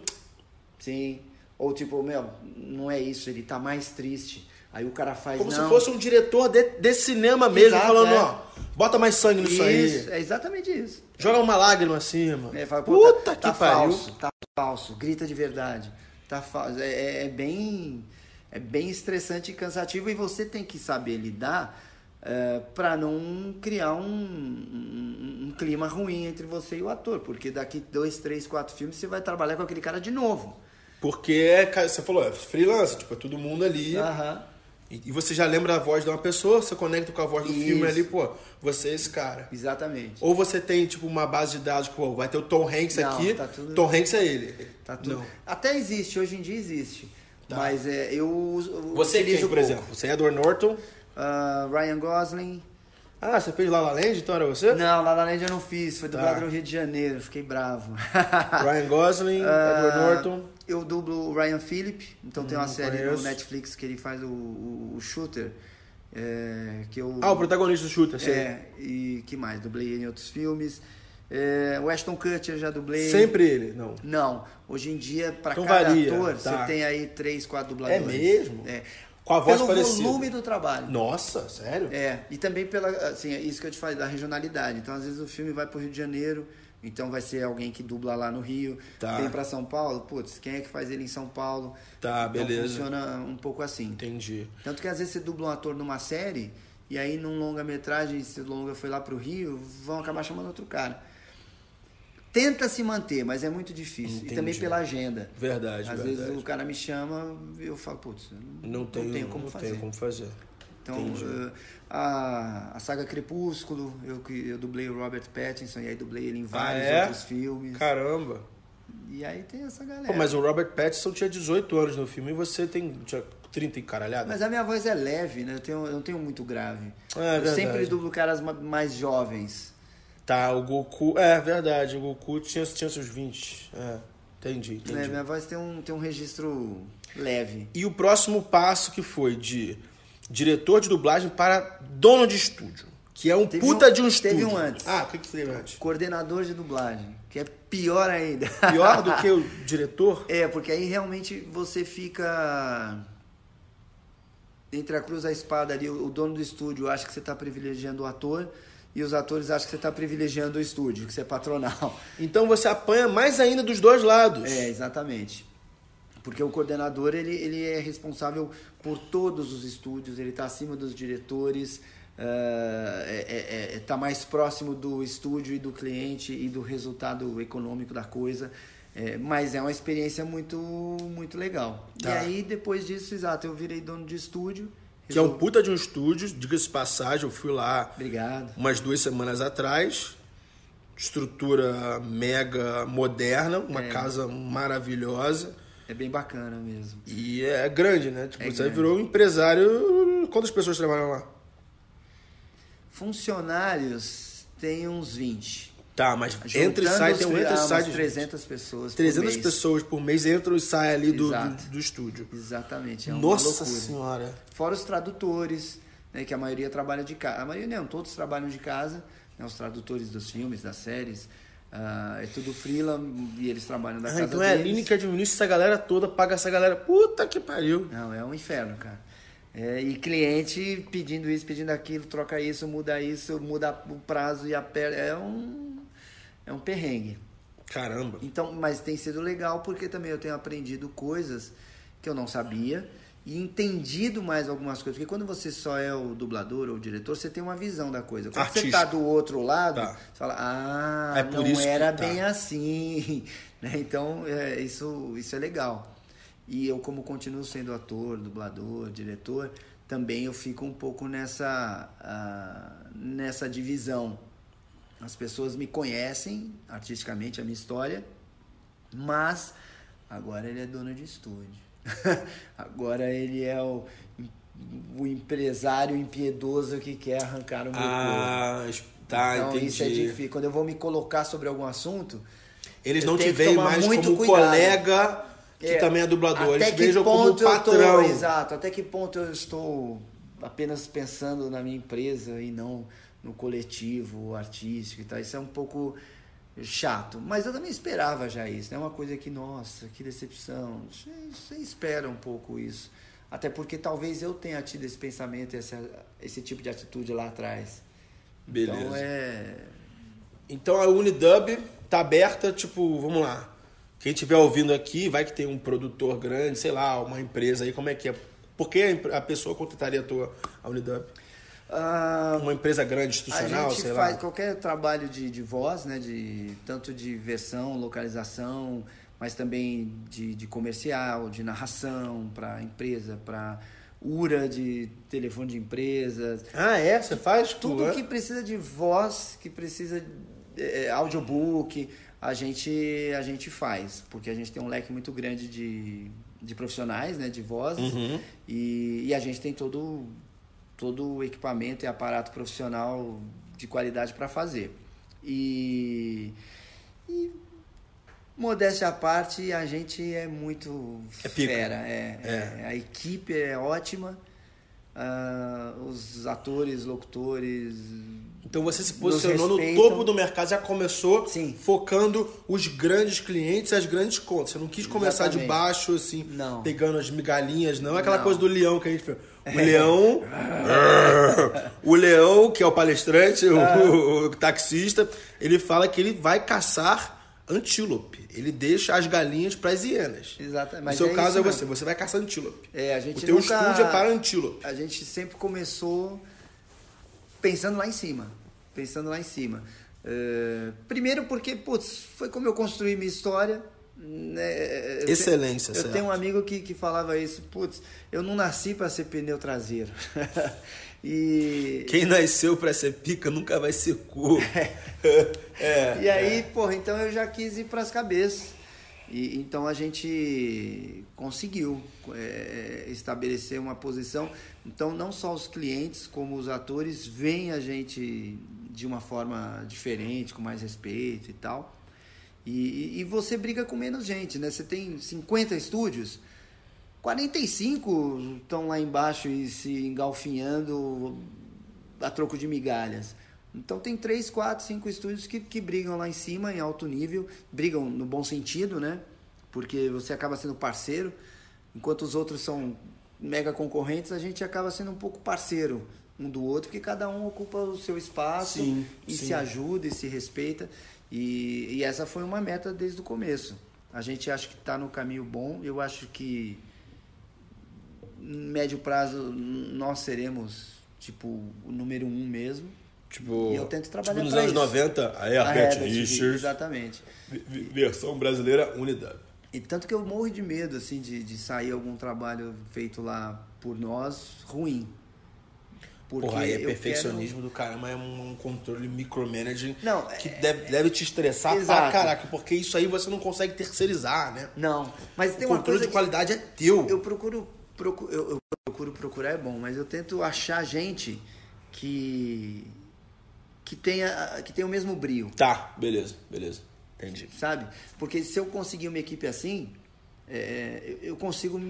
S2: Sim. Ou tipo, meu, não é isso, ele tá mais triste. Aí o cara faz.
S1: Como
S2: não,
S1: se fosse um diretor de, de cinema mesmo,
S2: Exato,
S1: falando,
S2: é.
S1: ó, bota mais sangue nisso
S2: Isso,
S1: aí.
S2: é exatamente isso.
S1: Joga uma lágrima acima.
S2: É, fala, pô,
S1: Puta
S2: tá,
S1: que
S2: tá
S1: pariu.
S2: falso, tá falso, grita de verdade. Tá falso. É, é- é bem é bem estressante e cansativo e você tem que saber lidar é, para não criar um, um- um clima ruim entre você e o ator, porque daqui dois, três, quatro filmes você vai trabalhar com aquele cara de novo.
S1: Porque, é, você falou, é freelance, tipo, é todo mundo ali.
S2: Aham.
S1: E, e você já lembra a voz de uma pessoa, você conecta com a voz do filme
S2: Isso.
S1: ali, pô, você é esse cara.
S2: Exatamente.
S1: Ou você tem, tipo, uma base de dados, pô, vai ter o Tom Hanks
S2: Não,
S1: aqui,
S2: tá tudo-
S1: Tom Hanks é ele.
S2: Tá tudo.
S1: Não.
S2: Até existe, hoje em dia existe.
S1: Tá.
S2: Mas é, eu uso-
S1: Você quem, por
S2: pouco.
S1: exemplo? Você é Edward Norton.
S2: Ah, Ryan Gosling.
S1: Ah, você fez La La Land, então era você?
S2: Não, La La Land eu não fiz, foi dublado
S1: Tá.
S2: no Rio de Janeiro, fiquei bravo.
S1: Ryan Gosling,
S2: Ah,
S1: Edward Norton.
S2: Eu dublo o Ryan Phillip, então tem uma
S1: Hum,
S2: série
S1: conheço.
S2: no Netflix que ele faz o, o- o Shooter. é, que eu,
S1: Ah, o protagonista do Shooter, sei.
S2: É, e que mais? Dublei ele em outros filmes. É, o Ashton Kutcher já dublei.
S1: Sempre ele, não.
S2: Não, hoje em dia, para
S1: Então
S2: cada
S1: varia,
S2: ator,
S1: tá.
S2: você tem aí três, quatro dubladores.
S1: É mesmo?
S2: É.
S1: Com a voz
S2: Pelo
S1: parecida.
S2: volume do trabalho.
S1: Nossa, sério?
S2: É, e também pela, assim, é isso que eu te falei, da regionalidade. Então, às vezes o filme vai pro Rio de Janeiro, então vai ser alguém que dubla lá no Rio.
S1: Tá.
S2: Vem pra São Paulo, putz, quem é que faz ele em São Paulo?
S1: Tá,
S2: Então
S1: beleza.
S2: funciona um pouco assim.
S1: Entendi.
S2: Tanto que às vezes você dubla um ator numa série, e aí num longa-metragem, se o longa foi lá pro Rio, vão acabar chamando outro cara. Tenta se manter, mas é muito difícil.
S1: Entendi.
S2: E também pela agenda.
S1: Verdade,
S2: Às
S1: verdade.
S2: vezes o cara me chama e eu falo, putz, não,
S1: Não tenho,
S2: tenho como
S1: não
S2: fazer.
S1: tenho como fazer.
S2: Então,
S1: Entendi.
S2: A, a saga Crepúsculo, eu, eu dublei o Robert Pattinson e aí dublei ele em vários
S1: é?
S2: outros filmes.
S1: Caramba.
S2: E aí tem essa galera.
S1: Pô, mas o Robert Pattinson tinha 18 anos no filme e você tem tinha 30 encaralhada?
S2: Mas a minha voz é leve, né? Eu, tenho, eu não tenho muito grave.
S1: É,
S2: eu
S1: verdade.
S2: sempre dublo caras ma- mais jovens.
S1: Tá, o Goku. É verdade, o Goku tinha, tinha seus 20. É, entendi, entendi.
S2: Né? Minha voz tem um, tem um registro leve.
S1: E o próximo passo que foi de diretor de dublagem para dono de estúdio. Que é um
S2: Teve
S1: puta
S2: um-
S1: de um estúdio.
S2: teve um antes.
S1: Ah, o que, que teve antes?
S2: Coordenador de dublagem, que é pior ainda.
S1: Pior do que o diretor?
S2: É, porque aí realmente você fica entre a cruz e a espada ali, o o dono do estúdio acha que você está privilegiando o ator e os atores acham que você está privilegiando o estúdio, que você é patronal.
S1: Então você apanha mais ainda dos dois lados.
S2: É, exatamente. Porque o coordenador, ele, ele é responsável por todos os estúdios, ele está acima dos diretores, está mais próximo do estúdio e do cliente e do resultado econômico da coisa. É, mas é uma experiência muito, muito legal.
S1: Tá.
S2: E aí, depois disso, exato, eu virei dono de estúdio.
S1: Que é um puta de um estúdio, diga-se passagem, eu fui lá
S2: Obrigado.
S1: umas duas semanas atrás. Estrutura mega moderna, uma
S2: É.
S1: casa maravilhosa.
S2: É bem bacana mesmo.
S1: E é grande, né? Tipo,
S2: É
S1: você
S2: grande.
S1: virou um empresário. Quantas pessoas trabalham lá?
S2: Funcionários tem uns 20.
S1: Tá, mas
S2: Juntando
S1: entra e sai, tem um
S2: fri-
S1: entra e
S2: ah,
S1: sai de
S2: 300 pessoas por
S1: 300
S2: mês.
S1: pessoas por mês entram e saem ali do, do, do estúdio.
S2: Exatamente, é uma
S1: Nossa
S2: loucura.
S1: senhora.
S2: Fora os tradutores, né, que a maioria trabalha de casa. A maioria não, todos trabalham de casa. Né, os tradutores dos filmes, das séries. Ah, é tudo freela e eles trabalham da
S1: Ah,
S2: casa
S1: então é a. Aline que administra essa galera toda, paga essa galera. Puta que pariu.
S2: Não, é um inferno, cara. É, e cliente pedindo isso, pedindo aquilo, troca isso, muda isso, muda o prazo e a perna. É um, é um perrengue.
S1: Caramba.
S2: Então, mas tem sido legal porque também eu tenho aprendido coisas que eu não sabia e entendido mais algumas coisas. Porque quando você só é o dublador ou o diretor, você tem uma visão da coisa. Quando você tá do outro lado,
S1: Tá.
S2: você fala, ah,
S1: É
S2: não era
S1: tá.
S2: bem assim. Né? Então, é, isso, isso é legal. E eu, como continuo sendo ator, dublador, diretor, também eu fico um pouco nessa, ah, nessa divisão. As pessoas me conhecem artisticamente, a minha história, mas agora ele é dono de estúdio. agora ele é o o empresário impiedoso que quer arrancar o meu
S1: Ah, tá,
S2: então
S1: entendi.
S2: isso é difícil. Quando eu vou me colocar sobre algum assunto,
S1: Eles não te veem mais
S2: muito
S1: como
S2: cuidado.
S1: colega que
S2: É,
S1: também é dublador. Eles vejam como patrão.
S2: tô, exato, até que ponto eu estou apenas pensando na minha empresa e não no coletivo artístico e tal. Isso é um pouco chato, mas eu também esperava já isso, né? Uma coisa que, nossa, que decepção. Você, espera um pouco isso. Até porque talvez eu tenha tido esse pensamento, esse, esse tipo de atitude lá atrás.
S1: Beleza.
S2: Então é.
S1: Então a Unidub tá aberta, tipo, vamos lá. Quem estiver ouvindo aqui, vai que tem um produtor grande, sei lá, uma empresa aí, como é que é? Por que a pessoa contrataria a tua a Unidub?
S2: Ah,
S1: Uma empresa grande,
S2: A
S1: institucional,
S2: gente
S1: sei
S2: faz
S1: lá.
S2: qualquer trabalho de, de voz, né? De, tanto de versão, localização, mas também de, de comercial, de narração para empresa, para URA de telefone de empresas.
S1: Ah, é? Você faz?
S2: Tudo
S1: Tu, é?
S2: que precisa de voz, que precisa é, audiobook, a gente, a gente faz. Porque a gente tem um leque muito grande de, de profissionais, né? De vozes.
S1: Uhum.
S2: E, e a gente tem todo, todo o equipamento e aparato profissional de qualidade para fazer. E, e modéstia à parte, a gente é muito
S1: É
S2: fera. É,
S1: É.
S2: é. a equipe é ótima. Ah, os atores, locutores.
S1: Então você se posicionou no topo do mercado, já começou
S2: Sim.
S1: focando os grandes clientes e as grandes contas. Você não quis começar de
S2: Exatamente.
S1: baixo, assim,
S2: Não.
S1: pegando as migalhinhas, não. É aquela
S2: Não.
S1: coisa do leão que a gente fez. O leão. o leão, que é o palestrante, o,
S2: Ah.
S1: o taxista, ele fala que ele vai caçar antílope. Ele deixa as galinhas para as hienas.
S2: Exatamente.
S1: No
S2: Mas
S1: seu
S2: é
S1: caso é você, você vai caçar antílope.
S2: É, a gente
S1: o teu
S2: nunca-
S1: estúdio é para antílope.
S2: A gente sempre começou pensando lá em cima. Pensando lá em cima. Eh, primeiro porque, putz, foi como eu construí minha história. né? Eu
S1: Excelência,
S2: Eu tenho um amigo que, que falava isso, putz, eu não nasci para ser pneu traseiro. e,
S1: Quem nasceu para ser pica nunca vai ser cu. é.
S2: e aí, porra, então eu já quis ir para as cabeças. E, então a gente conseguiu é, estabelecer uma posição. Então não só os clientes, como os atores veem a gente de uma forma diferente, com mais respeito e tal. E, e- e você briga com menos gente, né? Você tem 50 estúdios, 45 estão lá embaixo e se engalfinhando a troco de migalhas. Então tem três, quatro, cinco estúdios que, que brigam lá em cima, em alto nível, brigam no bom sentido, né? Porque você acaba sendo parceiro, enquanto os outros são mega concorrentes, a gente acaba sendo um pouco parceiro um do outro, porque cada um ocupa o seu espaço
S1: Sim,
S2: e
S1: sim.
S2: se ajuda e se respeita. E, e essa foi uma meta desde o começo. A gente acha que está no caminho bom, eu acho que médio prazo nós seremos tipo o número um mesmo.
S1: Tipo,
S2: E eu tento trabalhar
S1: tipo nos
S2: pra
S1: anos
S2: isso.
S1: 90, aí a
S2: Herbert,
S1: Richards,
S2: Exatamente.
S1: versão brasileira Unidade.
S2: E tanto que eu morro de medo, assim, de, de sair algum trabalho feito lá por nós ruim. Porque
S1: Porra, aí é perfeccionismo do caramba, é um, controle micromanaging
S2: Não,
S1: que
S2: é-
S1: deve, deve te estressar pra
S2: Exato.
S1: caraca, porque isso aí você não consegue terceirizar, né?
S2: quero- Não, mas tem
S1: o
S2: uma
S1: controle
S2: coisa
S1: de qualidade é teu.
S2: eu procuro, procu- eu, eu procuro procurar é bom, mas eu tento achar gente que que tenha que tenha o mesmo brio.
S1: Tá, beleza, beleza. Entendi.
S2: sabe? Porque se eu conseguir uma equipe assim, é, eu- eu consigo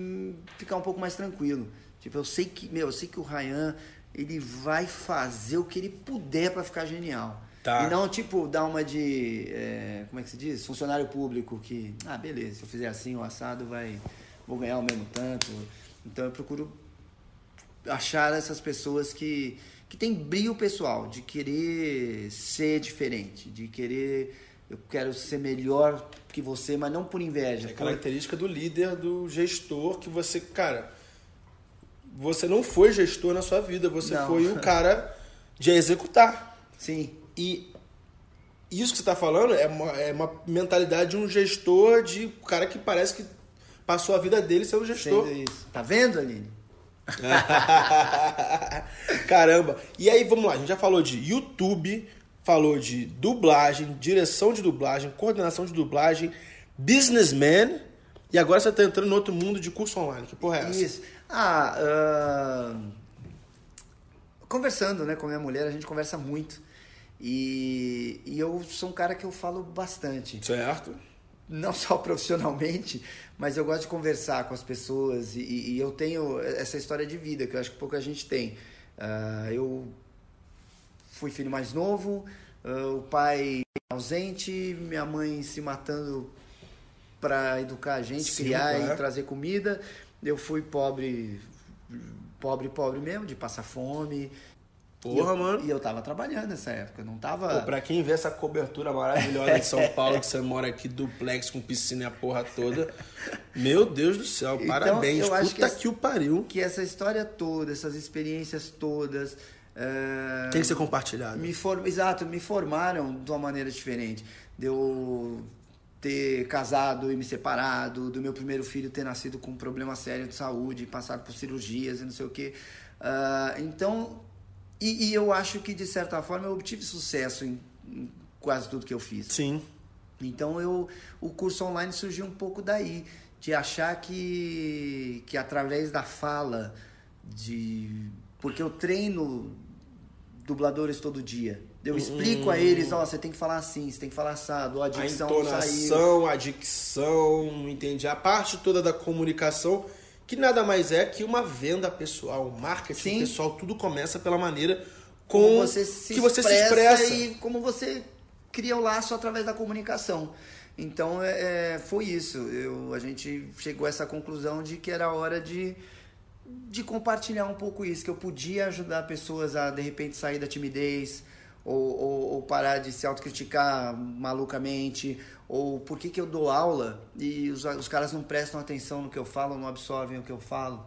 S2: ficar um pouco mais tranquilo. Tipo, eu sei que, meu, eu sei que o Ryan, ele vai fazer o que ele puder para ficar genial.
S1: Tá.
S2: E não, tipo, dar uma de, é, como é que se diz? Funcionário público que, ah, beleza, se eu fizer assim, o assado vai, vou ganhar o mesmo tanto. Então eu procuro achar essas pessoas que, que têm brilho pessoal, de querer ser diferente, de querer, eu quero ser melhor que você, mas não por inveja.
S1: É
S2: por-
S1: característica do líder, do gestor, que você, cara, você não foi gestor na sua vida, você
S2: Não.
S1: foi um cara de executar.
S2: Sim,
S1: E isso que você está falando é uma, é uma mentalidade de um gestor, de um cara que parece que passou a vida dele sendo gestor.
S2: sendo isso. Tá vendo, Aline?
S1: Caramba. E aí, vamos lá, a gente já falou de YouTube, falou de dublagem, direção de dublagem, coordenação de dublagem, businessman, e agora você tá entrando no outro mundo de curso online. Que porra é essa?
S2: Isso. Ah, uh... conversando, né, com a minha mulher, a gente conversa muito. E, e eu sou um cara que eu falo bastante.
S1: Certo.
S2: Não só profissionalmente, mas eu gosto de conversar com as pessoas. E, e eu tenho essa história de vida que eu acho que pouca gente tem. Uh, eu fui filho mais novo, uh, o pai ausente, minha mãe se matando para educar a gente, Sim, criar claro. e trazer comida. Eu fui pobre, pobre, pobre mesmo, de passar fome.
S1: Porra,
S2: e eu,
S1: mano.
S2: E eu tava trabalhando nessa época, não tava.
S1: Pô, pra quem vê essa cobertura maravilhosa de São Paulo, que você mora aqui duplex com piscina e a porra toda. Meu Deus do céu, então, parabéns. Eu acho Puta que, que o pariu.
S2: Que essa história toda, essas experiências todas,
S1: é, Tem que ser compartilhado.
S2: Me for, exato, me formaram de uma maneira diferente. De eu ter casado e me separado, do meu primeiro filho ter nascido com um problema sério de saúde, passado por cirurgias e não sei o quê. Uh, então, e, e, eu acho que de certa forma eu obtive sucesso em, em, quase tudo que eu fiz.
S1: Sim.
S2: Então eu, o curso online surgiu um pouco daí, de achar que, que através da fala, de porque eu treino dubladores todo dia. Eu explico hum. a eles, ó, você tem que falar assim, você tem que falar assado, a dicção
S1: a entonação, a dicção, entendi. A parte toda da comunicação, que nada mais é que uma venda pessoal, um marketing Sim. pessoal, tudo começa pela maneira com como você que você se expressa
S2: e como você cria o laço através da comunicação. Então é, é, foi isso. Eu, a gente chegou a essa conclusão de que era hora de de compartilhar um pouco isso, que eu podia ajudar pessoas a de repente sair da timidez, ou, ou, ou parar de se autocriticar malucamente, ou por que, que eu dou aula e os, os caras não prestam atenção no que eu falo, não absorvem o que eu falo,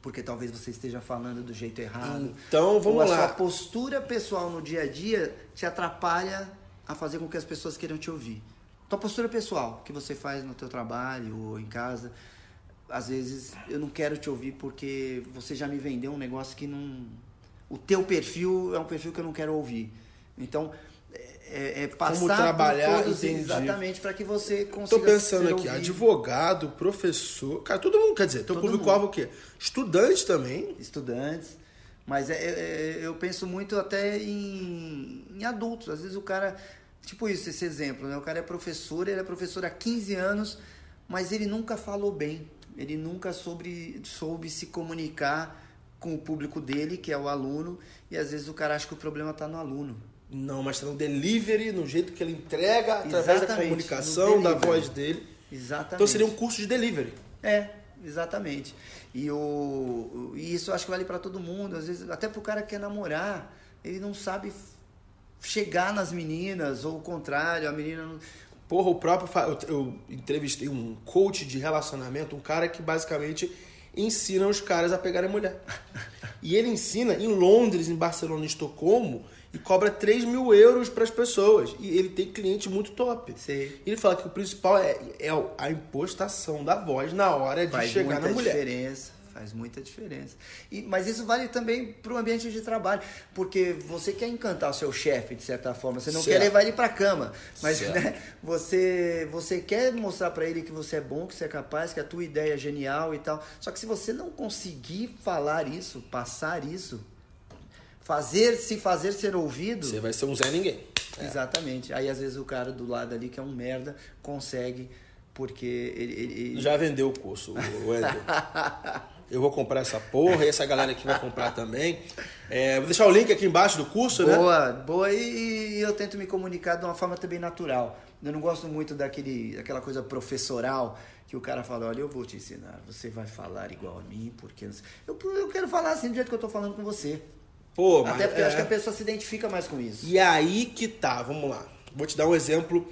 S2: porque talvez você esteja falando do jeito errado.
S1: Então vamos
S2: ou
S1: a
S2: lá. A sua postura pessoal no dia a dia te atrapalha a fazer com que as pessoas queiram te ouvir. Tua postura pessoal, que você faz no teu trabalho ou em casa, às vezes eu não quero te ouvir porque você já me vendeu um negócio que não. O teu perfil é um perfil que eu não quero ouvir. Então, é, é passar
S1: Como trabalhar,
S2: todos, exatamente para que você consiga.
S1: Estou pensando aqui, ouvido. advogado, professor, cara, todo mundo quer dizer, teu público-alvo o quê? Estudantes também.
S2: Estudantes. Mas é, é, é, eu penso muito até em, em adultos. Às vezes o cara. Tipo isso, esse exemplo, né? O cara é professor, ele é professor há 15 anos, mas ele nunca falou bem ele nunca soube, soube se comunicar com o público dele, que é o aluno, e às vezes o cara acha que o problema está no aluno.
S1: Não, mas está no delivery, no jeito que ele entrega, através da comunicação, da voz dele.
S2: Exatamente.
S1: Então seria um curso de delivery.
S2: É, exatamente. E, o, e isso acho que vale para todo mundo. Às vezes, até para o cara que quer namorar, ele não sabe chegar nas meninas, ou o contrário, a menina não
S1: Porra, o próprio. Eu entrevistei um coach de relacionamento, um cara que basicamente ensina os caras a pegarem mulher. E ele ensina em Londres, em Barcelona, em Estocolmo, e cobra 3 mil euros para as pessoas. E ele tem cliente muito top.
S2: Sim.
S1: Ele fala que o principal é, é a impostação da voz na hora de
S2: Faz
S1: chegar na mulher.
S2: Diferença. Faz muita diferença. E, mas isso vale também para o ambiente de trabalho, porque você quer encantar o seu chefe, de certa forma, você não certo. quer levar ele para a cama, mas né, você, você quer mostrar para ele que você é bom, que você é capaz, que a tua ideia é genial e tal. Só que se você não conseguir falar isso, passar isso, fazer se fazer ser ouvido.
S1: Você vai ser um Zé Ninguém.
S2: É. Exatamente. Aí às vezes o cara do lado ali, que é um merda, consegue, porque ele. ele.
S1: Já vendeu o curso, o. Eu vou comprar essa porra e essa galera aqui vai comprar também. É, vou deixar o link aqui embaixo do curso,
S2: boa,
S1: né?
S2: Boa, boa. E, e, eu tento me comunicar de uma forma também natural. Eu não gosto muito daquele, daquela coisa professoral que o cara fala, olha, eu vou te ensinar, você vai falar igual a mim, porque... Eu, eu quero falar assim do jeito que eu tô falando com você.
S1: Pô,
S2: Até porque é... eu acho que a pessoa se identifica mais com isso.
S1: E aí que tá, vamos lá. Vou te dar um exemplo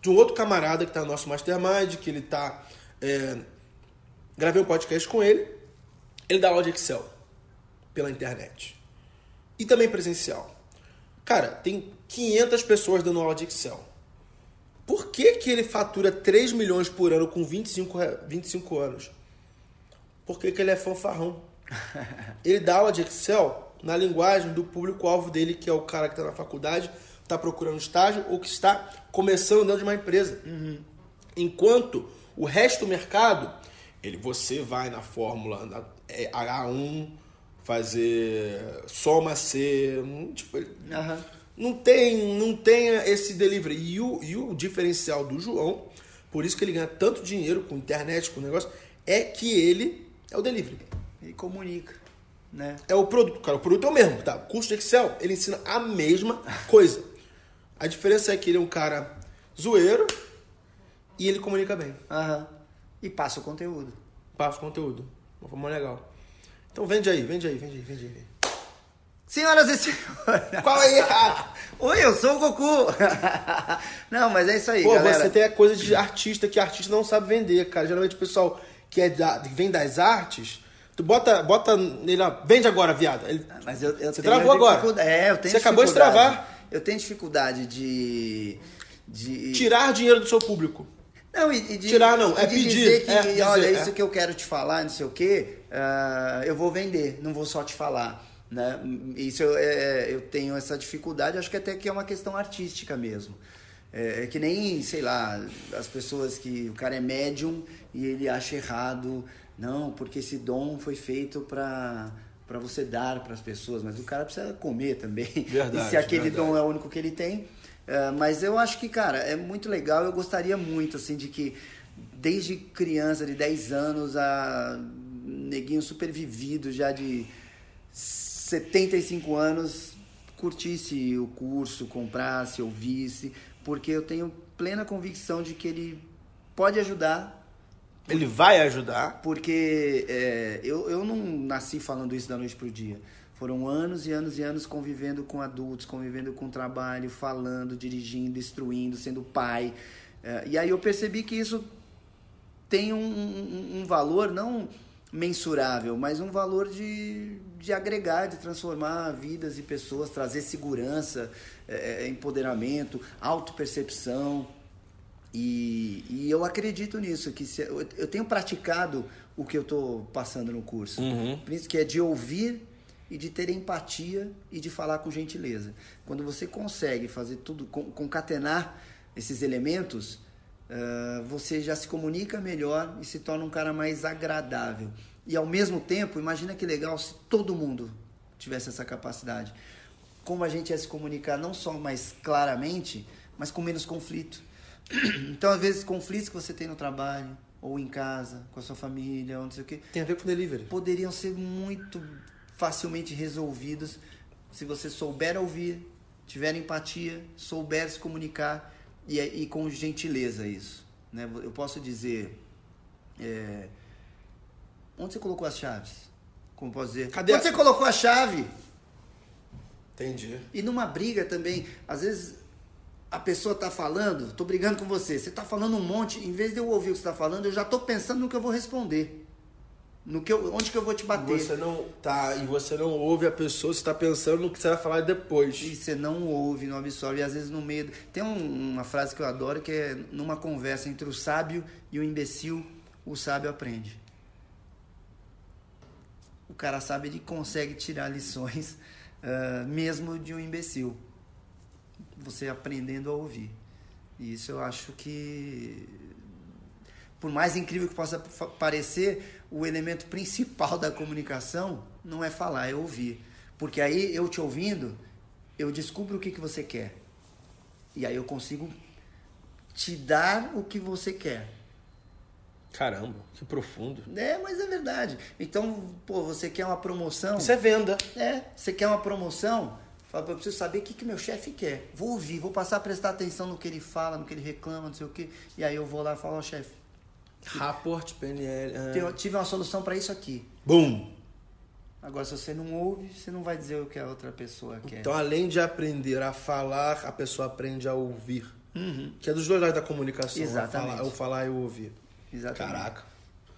S1: de um outro camarada que tá no nosso Mastermind, que ele tá... É... Gravei um podcast com ele, ele dá aula de Excel pela internet. E também presencial. Cara, tem 500 pessoas dando aula de Excel. Por que, que ele fatura 3 milhões por ano com 25, 25 anos? Porque que ele é fanfarrão. Ele dá aula de Excel na linguagem do público-alvo dele, que é o cara que está na faculdade, está procurando estágio ou que está começando dentro de uma empresa.
S2: Uhum.
S1: Enquanto o resto do mercado, ele, você vai na fórmula, na, é, H1, fazer soma C. Tipo, ele
S2: Aham.
S1: não tem, não tem esse delivery. E o, e o diferencial do João, por isso que ele ganha tanto dinheiro com internet, com negócio, é que ele é o delivery.
S2: E comunica, né?
S1: É o produto, cara. O produto é o mesmo, tá? O curso de Excel, ele ensina a mesma coisa. A diferença é que ele é um cara zoeiro e ele comunica bem.
S2: Aham. E passa o conteúdo.
S1: Passa o conteúdo. Uma forma legal. Então vende aí, vende aí, vende aí, vende aí.
S2: Senhoras e senhores.
S1: Qual é a...
S2: Oi, eu sou o Goku. Não, mas é isso aí,
S1: Pô,
S2: galera.
S1: você tem a coisa de artista que artista não sabe vender, cara. Geralmente o pessoal que, é da- que vem das artes, tu bota, bota nele, ó, vende agora, viado. Ele-
S2: Mas eu, eu
S1: Você travou agora.
S2: É, eu tenho
S1: Você acabou de travar.
S2: Eu tenho dificuldade de. de...
S1: tirar dinheiro do seu público.
S2: Não, e, e de,
S1: Tirar não, é pedir,
S2: dizer que,
S1: é dizer,
S2: olha,
S1: é.
S2: isso que eu quero te falar, não sei o quê, ah, eu vou vender, não vou só te falar. Né? Isso eu, é, eu tenho essa dificuldade, acho que até que é uma questão artística mesmo. É, é que nem, sei lá, as pessoas que o cara é médium e ele acha errado, não, porque esse dom foi feito para para você dar para as pessoas, mas o cara precisa comer também.
S1: Verdade,
S2: e se aquele
S1: verdade.
S2: dom é o único que ele tem. É, mas eu acho que, cara, é muito legal. Eu gostaria muito, assim, de que desde criança, de 10 anos, a neguinho super vivido, já de 75 anos, curtisse o curso, comprasse, ouvisse, porque eu tenho plena convicção de que ele pode ajudar
S1: Ele vai ajudar.
S2: porque é, eu, eu não nasci falando isso da noite pro dia. Foram anos e anos e anos convivendo com adultos, convivendo com trabalho, falando, dirigindo, instruindo, sendo pai. É, e aí eu percebi que isso tem um, um- um valor não mensurável, mas um valor de, de agregar, de transformar vidas e pessoas, trazer segurança, é, empoderamento, autopercepção. E, e eu acredito nisso, que se, eu, eu tenho praticado o que eu estou passando no curso,
S1: Uhum.
S2: Isso que é de ouvir e de ter empatia e de falar com gentileza. Quando você consegue fazer tudo, con- concatenar esses elementos, ah, você já se comunica melhor e se torna um cara mais agradável. E ao mesmo tempo, imagina que legal se todo mundo tivesse essa capacidade. Como a gente ia se comunicar não só mais claramente, mas com menos conflito. Então, às vezes, conflitos que você tem no trabalho, ou em casa, com a sua família, ou não sei o quê,
S1: Tem a ver com delivery.
S2: poderiam ser muito facilmente resolvidos se você souber ouvir, tiver empatia, souber se comunicar e, e com gentileza isso. Né? Eu posso dizer, é, onde você colocou as chaves? Como posso dizer?
S1: Cadê
S2: onde
S1: a-
S2: você colocou a chave?
S1: Entendi.
S2: E numa briga também, às vezes a pessoa tá falando, tô brigando com você, você tá falando um monte, em vez de eu ouvir o que você tá falando, eu já tô pensando no que eu vou responder. No que eu, onde que eu vou te bater.
S1: Você não tá e você não ouve a pessoa, você tá pensando no que você vai falar depois.
S2: E você não ouve, não absorve, e às vezes no meio. Tem um- uma frase que eu adoro que é numa conversa entre o sábio e o imbecil, o sábio aprende. O cara sabe ele consegue tirar lições ah, mesmo de um imbecil. Você aprendendo a ouvir. E isso eu acho que por mais incrível que possa parecer, o elemento principal da comunicação não é falar, é ouvir. Porque aí eu te ouvindo, eu descubro o que, que você quer. E aí eu consigo te dar o que você quer.
S1: Caramba, que profundo.
S2: É, mas é verdade. Então, pô, você quer uma promoção?
S1: Isso é venda.
S2: É, você quer uma promoção? Fala, eu preciso saber o que, que meu chefe quer. Vou ouvir, vou passar a prestar atenção no que ele fala, no que ele reclama, não sei o quê. E aí eu vou lá e falo, ó, chefe,
S1: Rapport, PNL. ah.
S2: eu tive uma solução para isso aqui.
S1: Bum!
S2: Agora, se você não ouve, você não vai dizer o que a outra pessoa quer.
S1: Então, além de aprender a falar, a pessoa aprende a ouvir. Que é dos dois lados da comunicação.
S2: Uhum. Exatamente.
S1: O falar, e o ouvir.
S2: Exatamente.
S1: Caraca.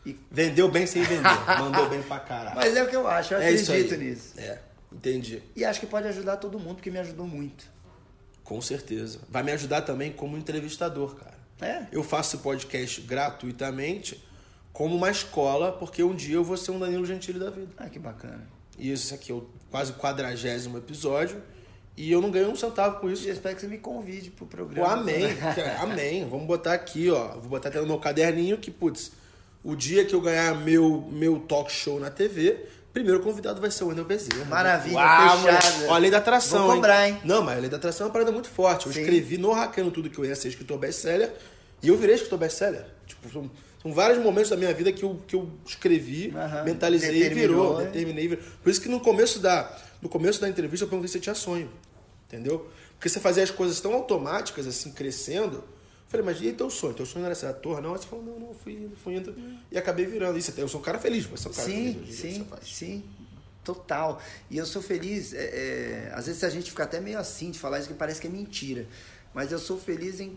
S2: E-
S1: Vendeu bem sem vender. Mandou bem pra caralho.
S2: Mas é o que eu acho, eu
S1: é
S2: acredito nisso.
S1: É, entendi.
S2: E acho que pode ajudar todo mundo, porque me ajudou muito.
S1: Com certeza. Vai me ajudar também como entrevistador, cara.
S2: É?
S1: Eu faço podcast gratuitamente como uma escola, porque um dia eu vou ser um Danilo Gentili da vida.
S2: Ah, que bacana.
S1: E esse aqui é o quase quadragésimo episódio. E eu não ganho um centavo com isso.
S2: E eu espero que você me convide pro
S1: Pô,
S2: programa.
S1: amém. cara, amém. Vamos botar aqui, ó. Vou botar até no meu caderninho que, putz, o dia que eu ganhar meu, meu talk show na TV, primeiro convidado vai ser o Wendel Bezerra.
S2: Maravilha,
S1: Uau,
S2: fechado.
S1: Ó, a lei da atração.
S2: Vou cobrar, hein?
S1: Não, mas a lei da atração é uma parada muito forte. Eu
S2: Sim.
S1: escrevi no Hackeando Tudo que eu ia ser escritor best-seller e eu virei escritor best-seller. Tipo, são, são vários momentos da minha vida que eu, que eu escrevi, mentalizei e virou.
S2: né?
S1: Determinei. virou. Por isso que no começo da, no começo da entrevista eu perguntei se você tinha sonho. Entendeu? Porque você fazia as coisas tão automáticas, assim, crescendo. Falei, mas e teu sonho? Teu sonho era ser ator? Não? Aí você falou, não, não, fui fui indo. E acabei virando. Isso, eu sou um cara feliz, você é um cara
S2: Sim,
S1: feliz.
S2: sim,
S1: faz.
S2: sim. Total. E eu sou feliz. é, é, às vezes a gente fica até meio assim de falar isso que parece que é mentira. Mas eu sou feliz em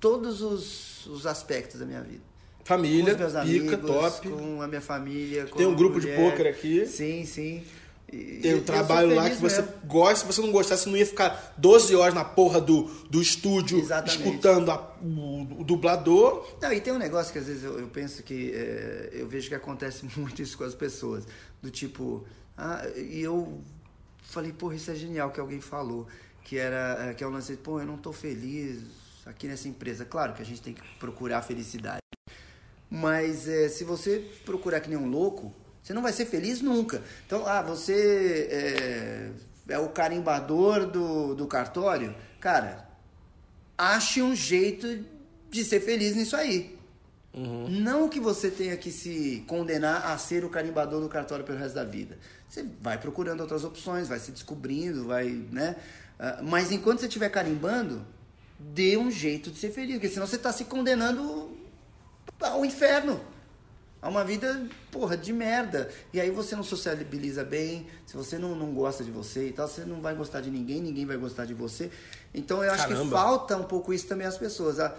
S2: todos os, os aspectos da minha vida.
S1: Família,
S2: com os meus
S1: pica,
S2: amigos,
S1: top.
S2: com a minha família.
S1: Tem um grupo de
S2: mulher.
S1: pôquer aqui.
S2: Sim, sim.
S1: Tem um trabalho lá que você
S2: mesmo.
S1: gosta. Se você não gostasse, você não ia ficar 12 horas na porra do, do estúdio
S2: Exatamente.
S1: escutando a- o, o dublador.
S2: Não, e tem um negócio que às vezes eu, eu penso que é, eu vejo que acontece muito isso com as pessoas. Do tipo, ah, e eu falei, porra, isso é genial que alguém falou. Que era, é, que é um lance, pô, eu não tô feliz aqui nessa empresa. Claro que a gente tem que procurar a felicidade. Mas é, se você procurar que nem um louco, você não vai ser feliz nunca. Então, ah, você é, é o carimbador do, do cartório. Cara, ache um jeito de ser feliz nisso aí. Não que você tenha que se condenar a ser o carimbador do cartório pelo resto da vida. Você vai procurando outras opções, vai se descobrindo, vai, né? Ah, Mas enquanto você estiver carimbando, dê um jeito de ser feliz, porque senão você está se condenando ao inferno. A uma vida, porra, de merda. E aí você não sociabiliza bem, se você não, não gosta de você e tal, você não vai gostar de ninguém, ninguém vai gostar de você. Então eu acho que
S1: Caramba.
S2: falta um pouco isso também às pessoas. A,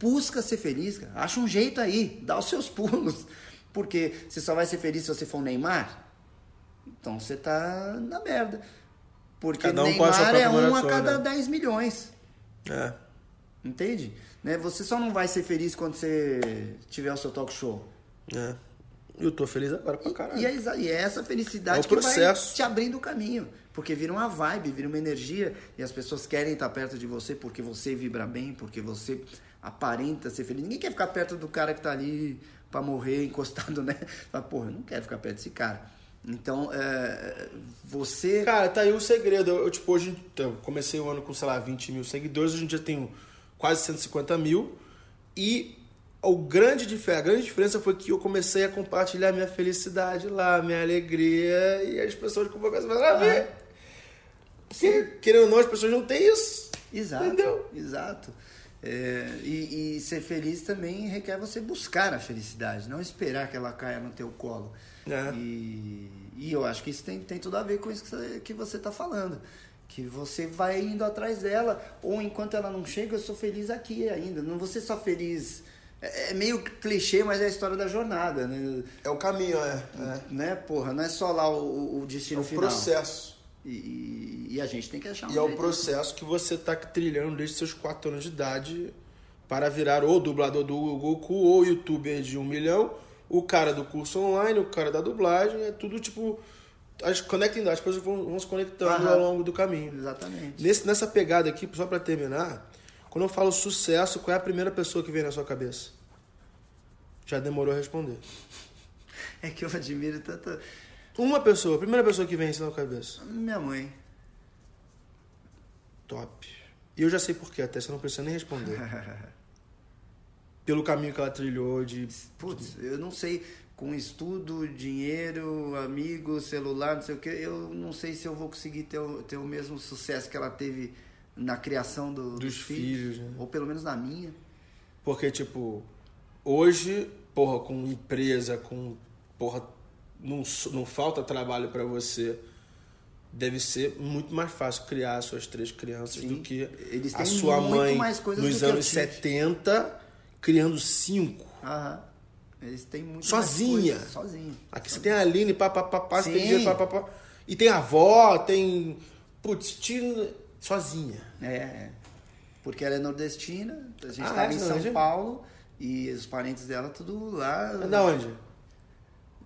S2: busca ser feliz, cara. Acha um jeito aí, dá os seus pulos. Porque você só vai ser feliz se você for o Neymar. Então você tá na merda. Porque
S1: um
S2: Neymar é um a cada 10 milhões.
S1: É.
S2: Entende? Né? Você só não vai ser feliz quando você tiver o seu talk show.
S1: É. Eu tô feliz agora pra caralho.
S2: E é, exa- e é essa felicidade
S1: É
S2: que vai
S1: processo.
S2: te abrindo o caminho. Porque vira uma vibe, vira uma energia. E as pessoas querem estar perto de você porque você vibra bem, porque você aparenta ser feliz. Ninguém quer ficar perto do cara que tá ali pra morrer, encostado, né? Fala, porra, eu não quero ficar perto desse cara. Então, é, você...
S1: Cara, tá aí o segredo. Eu, eu, tipo, hoje eu comecei o ano com, sei lá, 20 mil seguidores, hoje em dia tenho quase 150 mil. E o grande, a grande diferença foi que eu comecei a compartilhar minha felicidade lá, minha alegria, e as pessoas começaram a ver. Porque, querendo ou não, as pessoas não têm isso.
S2: Exato.
S1: Entendeu?
S2: Exato. É, e, e ser feliz também requer você buscar a felicidade, não esperar que ela caia no teu colo.
S1: É.
S2: E, e eu acho que isso tem, tem tudo a ver com isso que você, que você tá falando. Que você vai indo atrás dela, ou enquanto ela não chega, eu sou feliz aqui ainda. Não vou ser só feliz. É, é meio clichê, mas é a história da jornada, né?
S1: É o caminho, é.
S2: né? Porra, não é só lá o, o- o
S1: É
S2: destino
S1: o
S2: final.
S1: processo.
S2: E, e- a gente tem que achar um
S1: E é o processo que você tá trilhando desde seus 4 anos de idade para virar ou dublador do Goku ou youtuber de um milhão, o cara do curso online, o cara da dublagem, é tudo tipo. As, conectem, as coisas vão, vão se conectando
S2: Aham.
S1: ao longo do caminho.
S2: Exatamente.
S1: Nesse, nessa pegada aqui, só para terminar, quando eu falo sucesso, qual é a primeira pessoa que vem na sua cabeça? Já demorou a responder.
S2: É que eu admiro tanto.
S1: Uma pessoa, a primeira pessoa que vem na sua cabeça.
S2: Minha mãe.
S1: Top. E eu já sei porquê, até você não precisa nem responder. Pelo caminho que ela trilhou de.
S2: Putz, eu não sei, com estudo, dinheiro, amigos, celular, não sei o que, eu não sei se eu vou conseguir ter o, ter o mesmo sucesso que ela teve na criação do-
S1: Dos filhos, né?
S2: Ou pelo menos na minha.
S1: Porque, tipo, hoje, porra, com empresa, com. Porra, não, não falta trabalho pra você. Deve ser muito mais fácil criar as suas três crianças
S2: Sim.
S1: do que
S2: Eles
S1: a sua
S2: muito
S1: mãe nos anos
S2: tive.
S1: 70 criando cinco.
S2: Aham. Eles têm muito
S1: Sozinha.
S2: mais coisas, Sozinha.
S1: Aqui você tem a Aline, pá, pá, pá, pá, você tem dinheiro, pá, pá, pá. E tem a avó, tem. Putz, tira. Sozinha.
S2: É, é. Porque ela é nordestina, a gente
S1: Ah,
S2: estava
S1: é?
S2: em
S1: Você
S2: São
S1: é?
S2: Paulo e os parentes dela tudo lá.
S1: É da onde?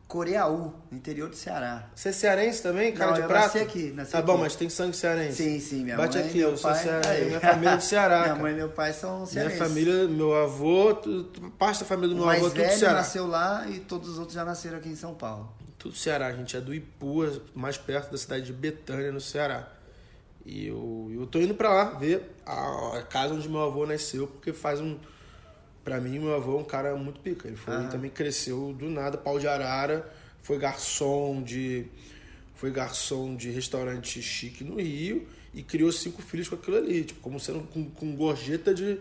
S2: Coreaú, no interior do Ceará.
S1: Você é cearense também, cara
S2: Não,
S1: de
S2: eu
S1: prata?
S2: nasci aqui, nasci
S1: tá
S2: aqui.
S1: bom, mas tem sangue cearense.
S2: Sim, sim, minha
S1: Bate
S2: mãe
S1: aqui,
S2: meu
S1: eu sou
S2: pai.
S1: cearense,
S2: aí.
S1: minha família é do Ceará,
S2: Minha mãe e meu pai são
S1: Minha
S2: cearenses.
S1: família, meu avô, parte da família do meu avô, tudo
S2: velho
S1: Ceará.
S2: nasceu lá e todos os outros já nasceram aqui em São Paulo.
S1: Tudo Ceará, a gente é do Ipu, mais perto da cidade de Betânia, no Ceará. E eu, eu tô indo pra lá ver a, a casa onde meu avô nasceu, porque faz um. Pra mim, meu avô é um cara muito pica. Ele foi, também cresceu do nada, pau de arara, foi garçom de. Foi garçom de restaurante chique no Rio e criou cinco filhos com aquilo ali, tipo, como sendo com, com gorjeta de,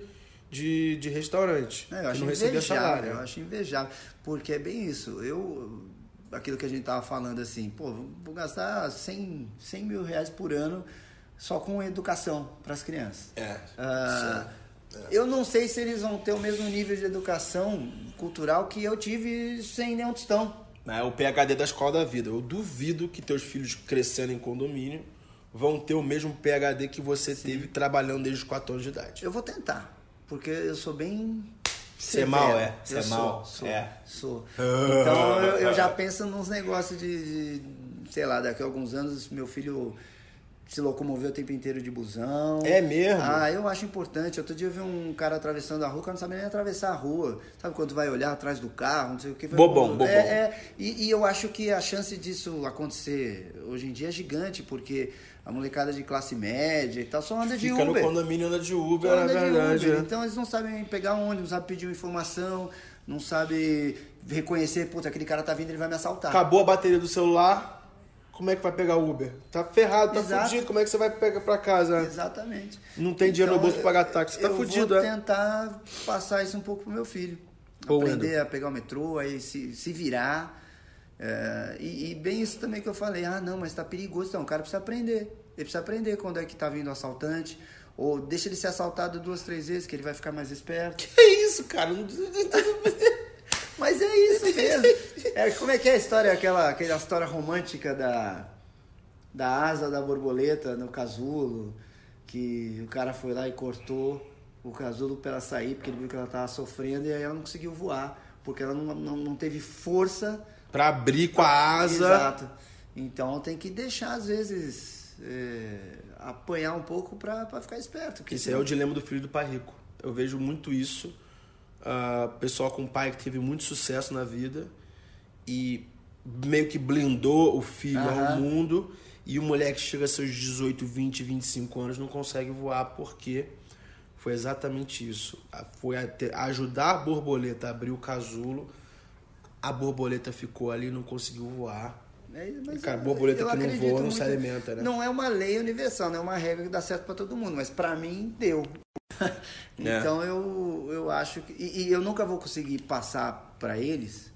S1: de, de restaurante.
S2: É, eu
S1: que
S2: acho
S1: não recebia
S2: invejável,
S1: salário.
S2: eu acho invejável. Porque é bem isso. Eu, aquilo que a gente tava falando assim, pô, vou gastar 100, 100 mil reais por ano só com educação para as crianças.
S1: É.
S2: Ah, Eu não sei se eles vão ter o mesmo nível de educação cultural que eu tive sem nenhum tostão.
S1: É o PHD da escola da vida. Eu duvido que teus filhos crescendo em condomínio vão ter o mesmo PHD que você teve trabalhando desde os 4 anos de idade.
S2: Eu vou tentar, porque eu sou bem.
S1: Você é mal, é?
S2: Eu
S1: é mal,
S2: Sou,
S1: é.
S2: sou. Então eu, eu já penso nos negócios de, de, sei lá, daqui a alguns anos meu filho se locomoveu o tempo inteiro de busão.
S1: É mesmo?
S2: Ah, eu acho importante. Outro dia eu vi um cara atravessando a rua, cara não sabia nem atravessar a rua. Sabe quando vai olhar atrás do carro, não sei o que.
S1: Bobão, bobão.
S2: É, é, e, e eu acho que a chance disso acontecer hoje em dia é gigante, porque a molecada de classe média e tal só anda de
S1: Fica no
S2: Uber.
S1: condomínio anda de Uber,
S2: Só anda de
S1: verdade.
S2: Uber.
S1: é.
S2: Então eles não sabem pegar um ônibus, não sabem pedir uma informação, não sabem reconhecer, puta, aquele cara tá vindo, ele vai me assaltar.
S1: Acabou a bateria do celular, como é que vai pegar o Uber? Tá ferrado, tá
S2: Exato.
S1: fudido, como é que você vai pegar pra casa?
S2: Exatamente.
S1: Não tem dinheiro no bolso pra pagar táxi, tá
S2: eu
S1: fudido,
S2: vou
S1: é?
S2: tentar passar isso um pouco pro meu filho. Aprender a pegar o metrô, aí se, se virar. É, e, e bem isso também que eu falei, ah não, mas tá perigoso, então o cara precisa aprender. Ele precisa aprender quando é que tá vindo o assaltante. Ou deixa ele ser assaltado duas, três vezes, que ele vai ficar mais esperto.
S1: Que isso, cara?
S2: Mas é isso mesmo. É, como é que é a história, aquela, aquela história romântica da, da asa da borboleta no casulo, que o cara foi lá e cortou o casulo para ela sair, porque ele viu que ela tava sofrendo e aí ela não conseguiu voar, porque ela não, não, não teve força.
S1: Pra abrir com a asa.
S2: Exato. Então tem que deixar, às vezes, é, apanhar um pouco para ficar esperto.
S1: Esse é o dilema do filho do pai rico. Eu vejo muito isso. Ah, pessoal com pai que teve muito sucesso na vida e meio que blindou o filho ao
S2: Aham.
S1: mundo. E o moleque chega a seus 18, 20, 25 anos não consegue voar porque foi exatamente isso. Foi até- ajudar a borboleta a abrir o casulo. A borboleta ficou ali, não conseguiu voar.
S2: É, mas
S1: Cara, borboleta que não voa não se alimenta, né?
S2: Não é uma lei universal, não é uma regra que dá certo pra todo mundo, mas pra mim deu.
S1: É.
S2: então eu, eu acho que. E, e eu nunca vou conseguir passar pra eles,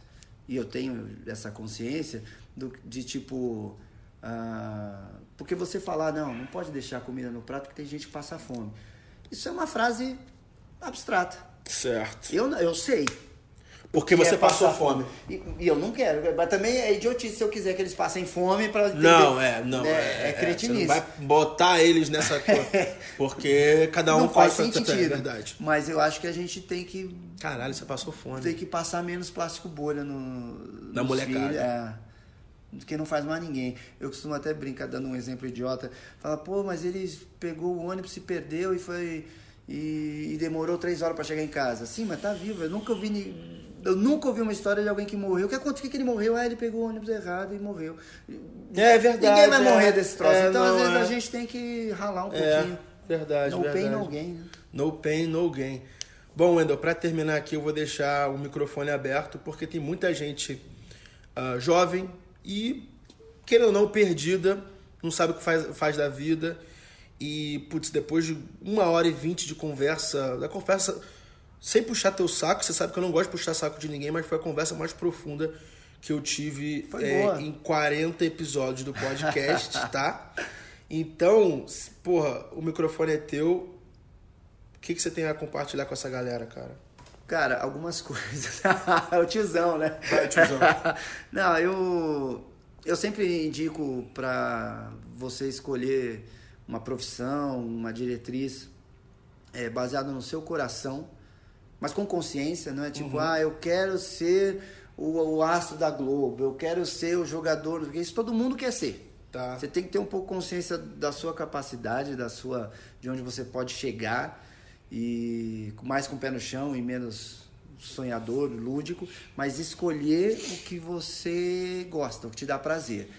S2: e eu tenho essa consciência, do, de tipo. ah, porque você falar, não, não pode deixar a comida no prato porque tem gente que passa fome. Isso é uma frase abstrata.
S1: Certo.
S2: Eu, eu sei,
S1: Porque
S2: que
S1: você
S2: é
S1: passou fome.
S2: E, e eu não quero. Mas também é idiotice se eu quiser que eles passem fome para
S1: Não, é, não.
S2: É,
S1: É,
S2: é cretinice.
S1: Você não vai botar eles nessa coisa. Porque cada um
S2: não faz
S1: faz
S2: sentido.
S1: É verdade.
S2: Mas eu acho que a gente tem que,
S1: Caralho, você passou fome.
S2: tem que passar menos plástico bolha no,
S1: Na molecada.
S2: filhos, é. que não faz mais ninguém. Eu costumo até brincar, dando um exemplo idiota. Fala, pô, mas ele pegou o ônibus, se perdeu e foi. E, e demorou três horas para chegar em casa. Sim, mas tá vivo. Eu nunca ouvi. ni- Eu nunca ouvi uma história de alguém que morreu. O que aconteceu? O que ele morreu? Ah, ele pegou o ônibus errado e morreu.
S1: É verdade.
S2: Ninguém vai
S1: é.
S2: morrer desse troço.
S1: É,
S2: então,
S1: não,
S2: às vezes,
S1: é.
S2: a gente tem que ralar um
S1: É,
S2: pouquinho.
S1: verdade,
S2: no
S1: verdade.
S2: pain, no gain. né?
S1: No pain, no gain. Bom, Wendel, para terminar aqui, eu vou deixar o microfone aberto, porque tem muita gente ah, jovem e, querendo ou não, perdida, não sabe o que faz, faz da vida. E, putz, depois de uma hora e vinte de conversa, da conversa sem puxar teu saco, você sabe que eu não gosto de puxar saco de ninguém, mas foi a conversa mais profunda que eu tive é, em 40 episódios do podcast, tá? Então, porra, o microfone é teu. O que, que você tem a compartilhar com essa galera, cara?
S2: Cara, algumas coisas. o tiozão, né?
S1: Vai, tiozão.
S2: Não, eu, eu sempre indico pra você escolher uma profissão, uma diretriz é, baseado no seu coração, mas com consciência, não é tipo, ah, eu quero ser o, o astro da Globo, eu quero ser o jogador, porque isso todo mundo quer ser.
S1: Tá.
S2: Você tem que ter um pouco consciência da sua capacidade, da sua, de onde você pode chegar e mais com o pé no chão e menos sonhador, lúdico, mas escolher o que você gosta, o que te dá prazer.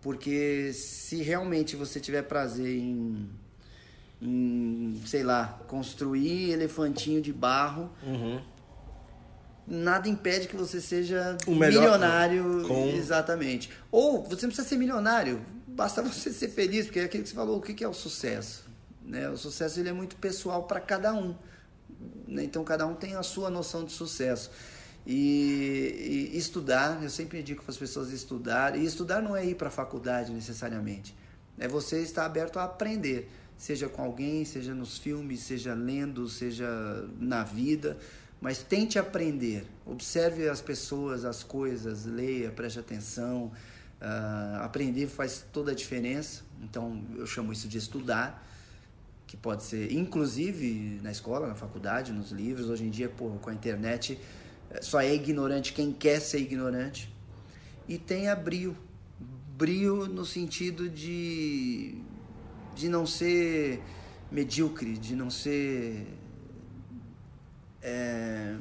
S2: Porque se realmente você tiver prazer em, em sei lá, construir elefantinho de barro,
S1: Uhum.
S2: nada impede que você seja milionário.
S1: com-
S2: Exatamente. Ou você não precisa ser milionário, basta você ser feliz, porque é aquilo que você falou, o que é o sucesso? Né? O sucesso ele é muito pessoal para cada um. né? Então cada um tem a sua noção de sucesso. E, e estudar, eu sempre digo para as pessoas estudar, e estudar não é ir para a faculdade necessariamente, é você estar aberto a aprender, seja com alguém, seja nos filmes, seja lendo, seja na vida, mas tente aprender, observe as pessoas, as coisas, leia, preste atenção, ah, aprender faz toda a diferença, então eu chamo isso de estudar, que pode ser inclusive na escola, na faculdade, nos livros. Hoje em dia, pô, com a internet, eh, só é ignorante quem quer ser ignorante. E tenha brio. Brio no sentido de, de não ser medíocre, de não ser. é,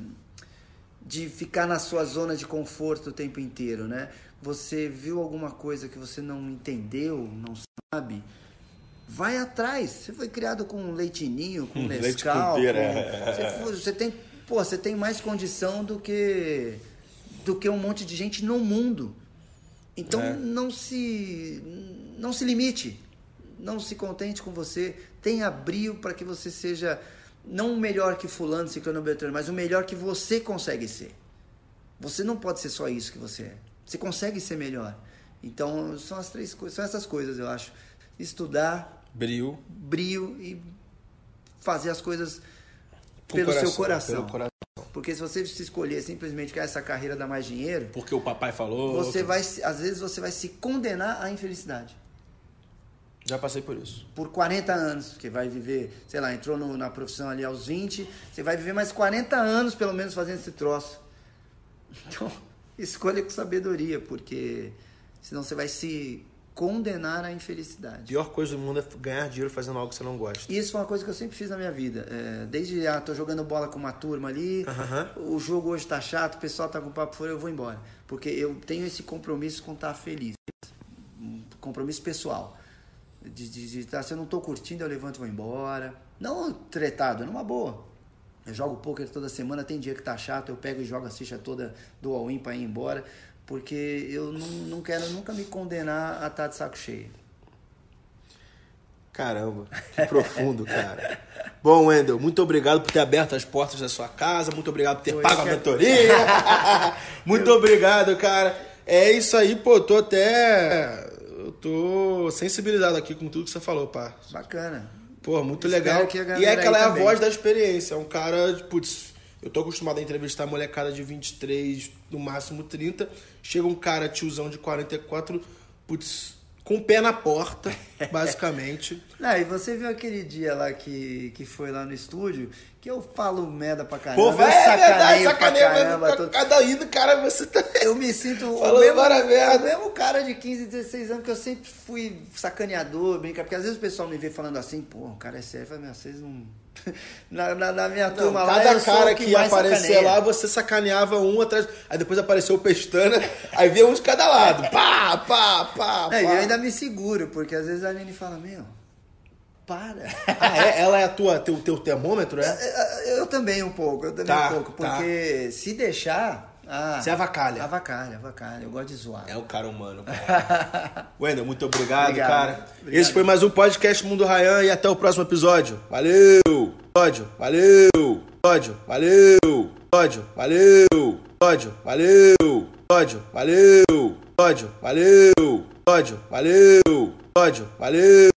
S2: de ficar na sua zona de conforto o tempo inteiro, né? Você viu alguma coisa que você não entendeu, não sabe, vai atrás. Você foi criado com leitinho, com
S1: Hum, leite
S2: Nescau,
S1: pera,
S2: com-
S1: é.
S2: você, você tem, pô, você tem mais condição do que do que um monte de gente no mundo. Então
S1: É.
S2: não se não se limite, não se contente com você, tenha brio para que você seja não o melhor que fulano, ciclano, beltrano, mas o melhor que você consegue ser. Você não pode ser só isso que você é. Você consegue ser melhor. Então são as três coisas, são essas coisas eu acho. Estudar,
S1: Brio.
S2: brio e fazer as coisas
S1: Com
S2: pelo seu
S1: coração,
S2: coração.
S1: pelo coração.
S2: Porque se você se escolher simplesmente que essa carreira dá mais dinheiro,
S1: Porque o papai falou.
S2: você vai, às vezes você vai se condenar à infelicidade.
S1: Já passei por isso.
S2: Por 40 anos, que vai viver, sei lá, entrou no- na profissão ali aos 20, você vai viver mais 40 anos pelo menos fazendo esse troço. Então, escolha com sabedoria, porque senão você vai se condenar à
S1: A
S2: infelicidade.
S1: pior coisa do mundo é ganhar dinheiro fazendo algo que você não gosta.
S2: Isso foi uma coisa que eu sempre fiz na minha vida. É, desde, ah, tô jogando bola com uma turma ali, o jogo hoje tá chato, o pessoal tá com papo fora, eu vou embora. Porque eu tenho esse compromisso com estar feliz. Um compromisso pessoal. De, de, de tá, se eu não tô curtindo, eu levanto e vou embora. Não tretado, numa boa. Eu jogo poker toda semana, tem dia que tá chato, eu pego e jogo a ficha toda do all-in pra ir embora. Porque eu não, não quero nunca me condenar a estar de saco cheio.
S1: Caramba, que profundo, cara. Bom, Wendel, muito obrigado por ter aberto as portas da sua casa, muito obrigado por ter pago a mentoria. muito obrigado, cara. É isso aí, pô, tô até. Eu tô sensibilizado aqui com tudo que você falou, pá.
S2: Bacana.
S1: Pô, muito
S2: Espero
S1: legal. E é que ela é a
S2: também.
S1: voz da experiência. É um cara, putz, eu tô acostumado a entrevistar molecada de 23, no máximo 30. Chega um cara, tiozão de 44, putz, com o pé na porta, basicamente.
S2: Não, e você viu aquele dia lá que, que foi lá no estúdio, que eu falo merda pra caramba.
S1: Pô,
S2: eu
S1: vai, é verdade,
S2: pra
S1: sacaneia,
S2: caramba,
S1: mas
S2: todo-
S1: cada ida, cara, você tá...
S2: Eu me sinto o mesmo, o mesmo cara de 15, 16 anos que eu sempre fui sacaneador, brincar. Porque às vezes o pessoal me vê falando assim, pô, o cara é sério. "Meu, vocês não. Na, na, na minha
S1: Não,
S2: turma lá,
S1: cada
S2: eu sou
S1: cara que,
S2: que
S1: aparecer lá, você sacaneava um atrás. Aí depois apareceu o Pestana, aí via um de cada lado. Pá, pá, pá,
S2: É, e
S1: pá.
S2: eu ainda me seguro, porque às vezes a Aline fala, meu, para.
S1: Ah, é? Ela é a tua, teu, teu termômetro, é?
S2: Eu também um pouco, eu também
S1: Tá,
S2: um pouco.
S1: tá.
S2: Porque se deixar. Ah,
S1: Você avacalha.
S2: Avacalha, avacalha. Eu gosto de zoar.
S1: É um cara humano, cara. Wendel, muito obrigado,
S2: Obrigado.
S1: cara.
S2: Obrigado.
S1: Esse foi mais um podcast Mundo Rayan e até o próximo episódio. Valeu! Episódio, valeu! Episódio, valeu! Episódio, valeu! Episódio, valeu! Episódio, valeu! Episódio, valeu! Episódio, valeu! Episódio, valeu!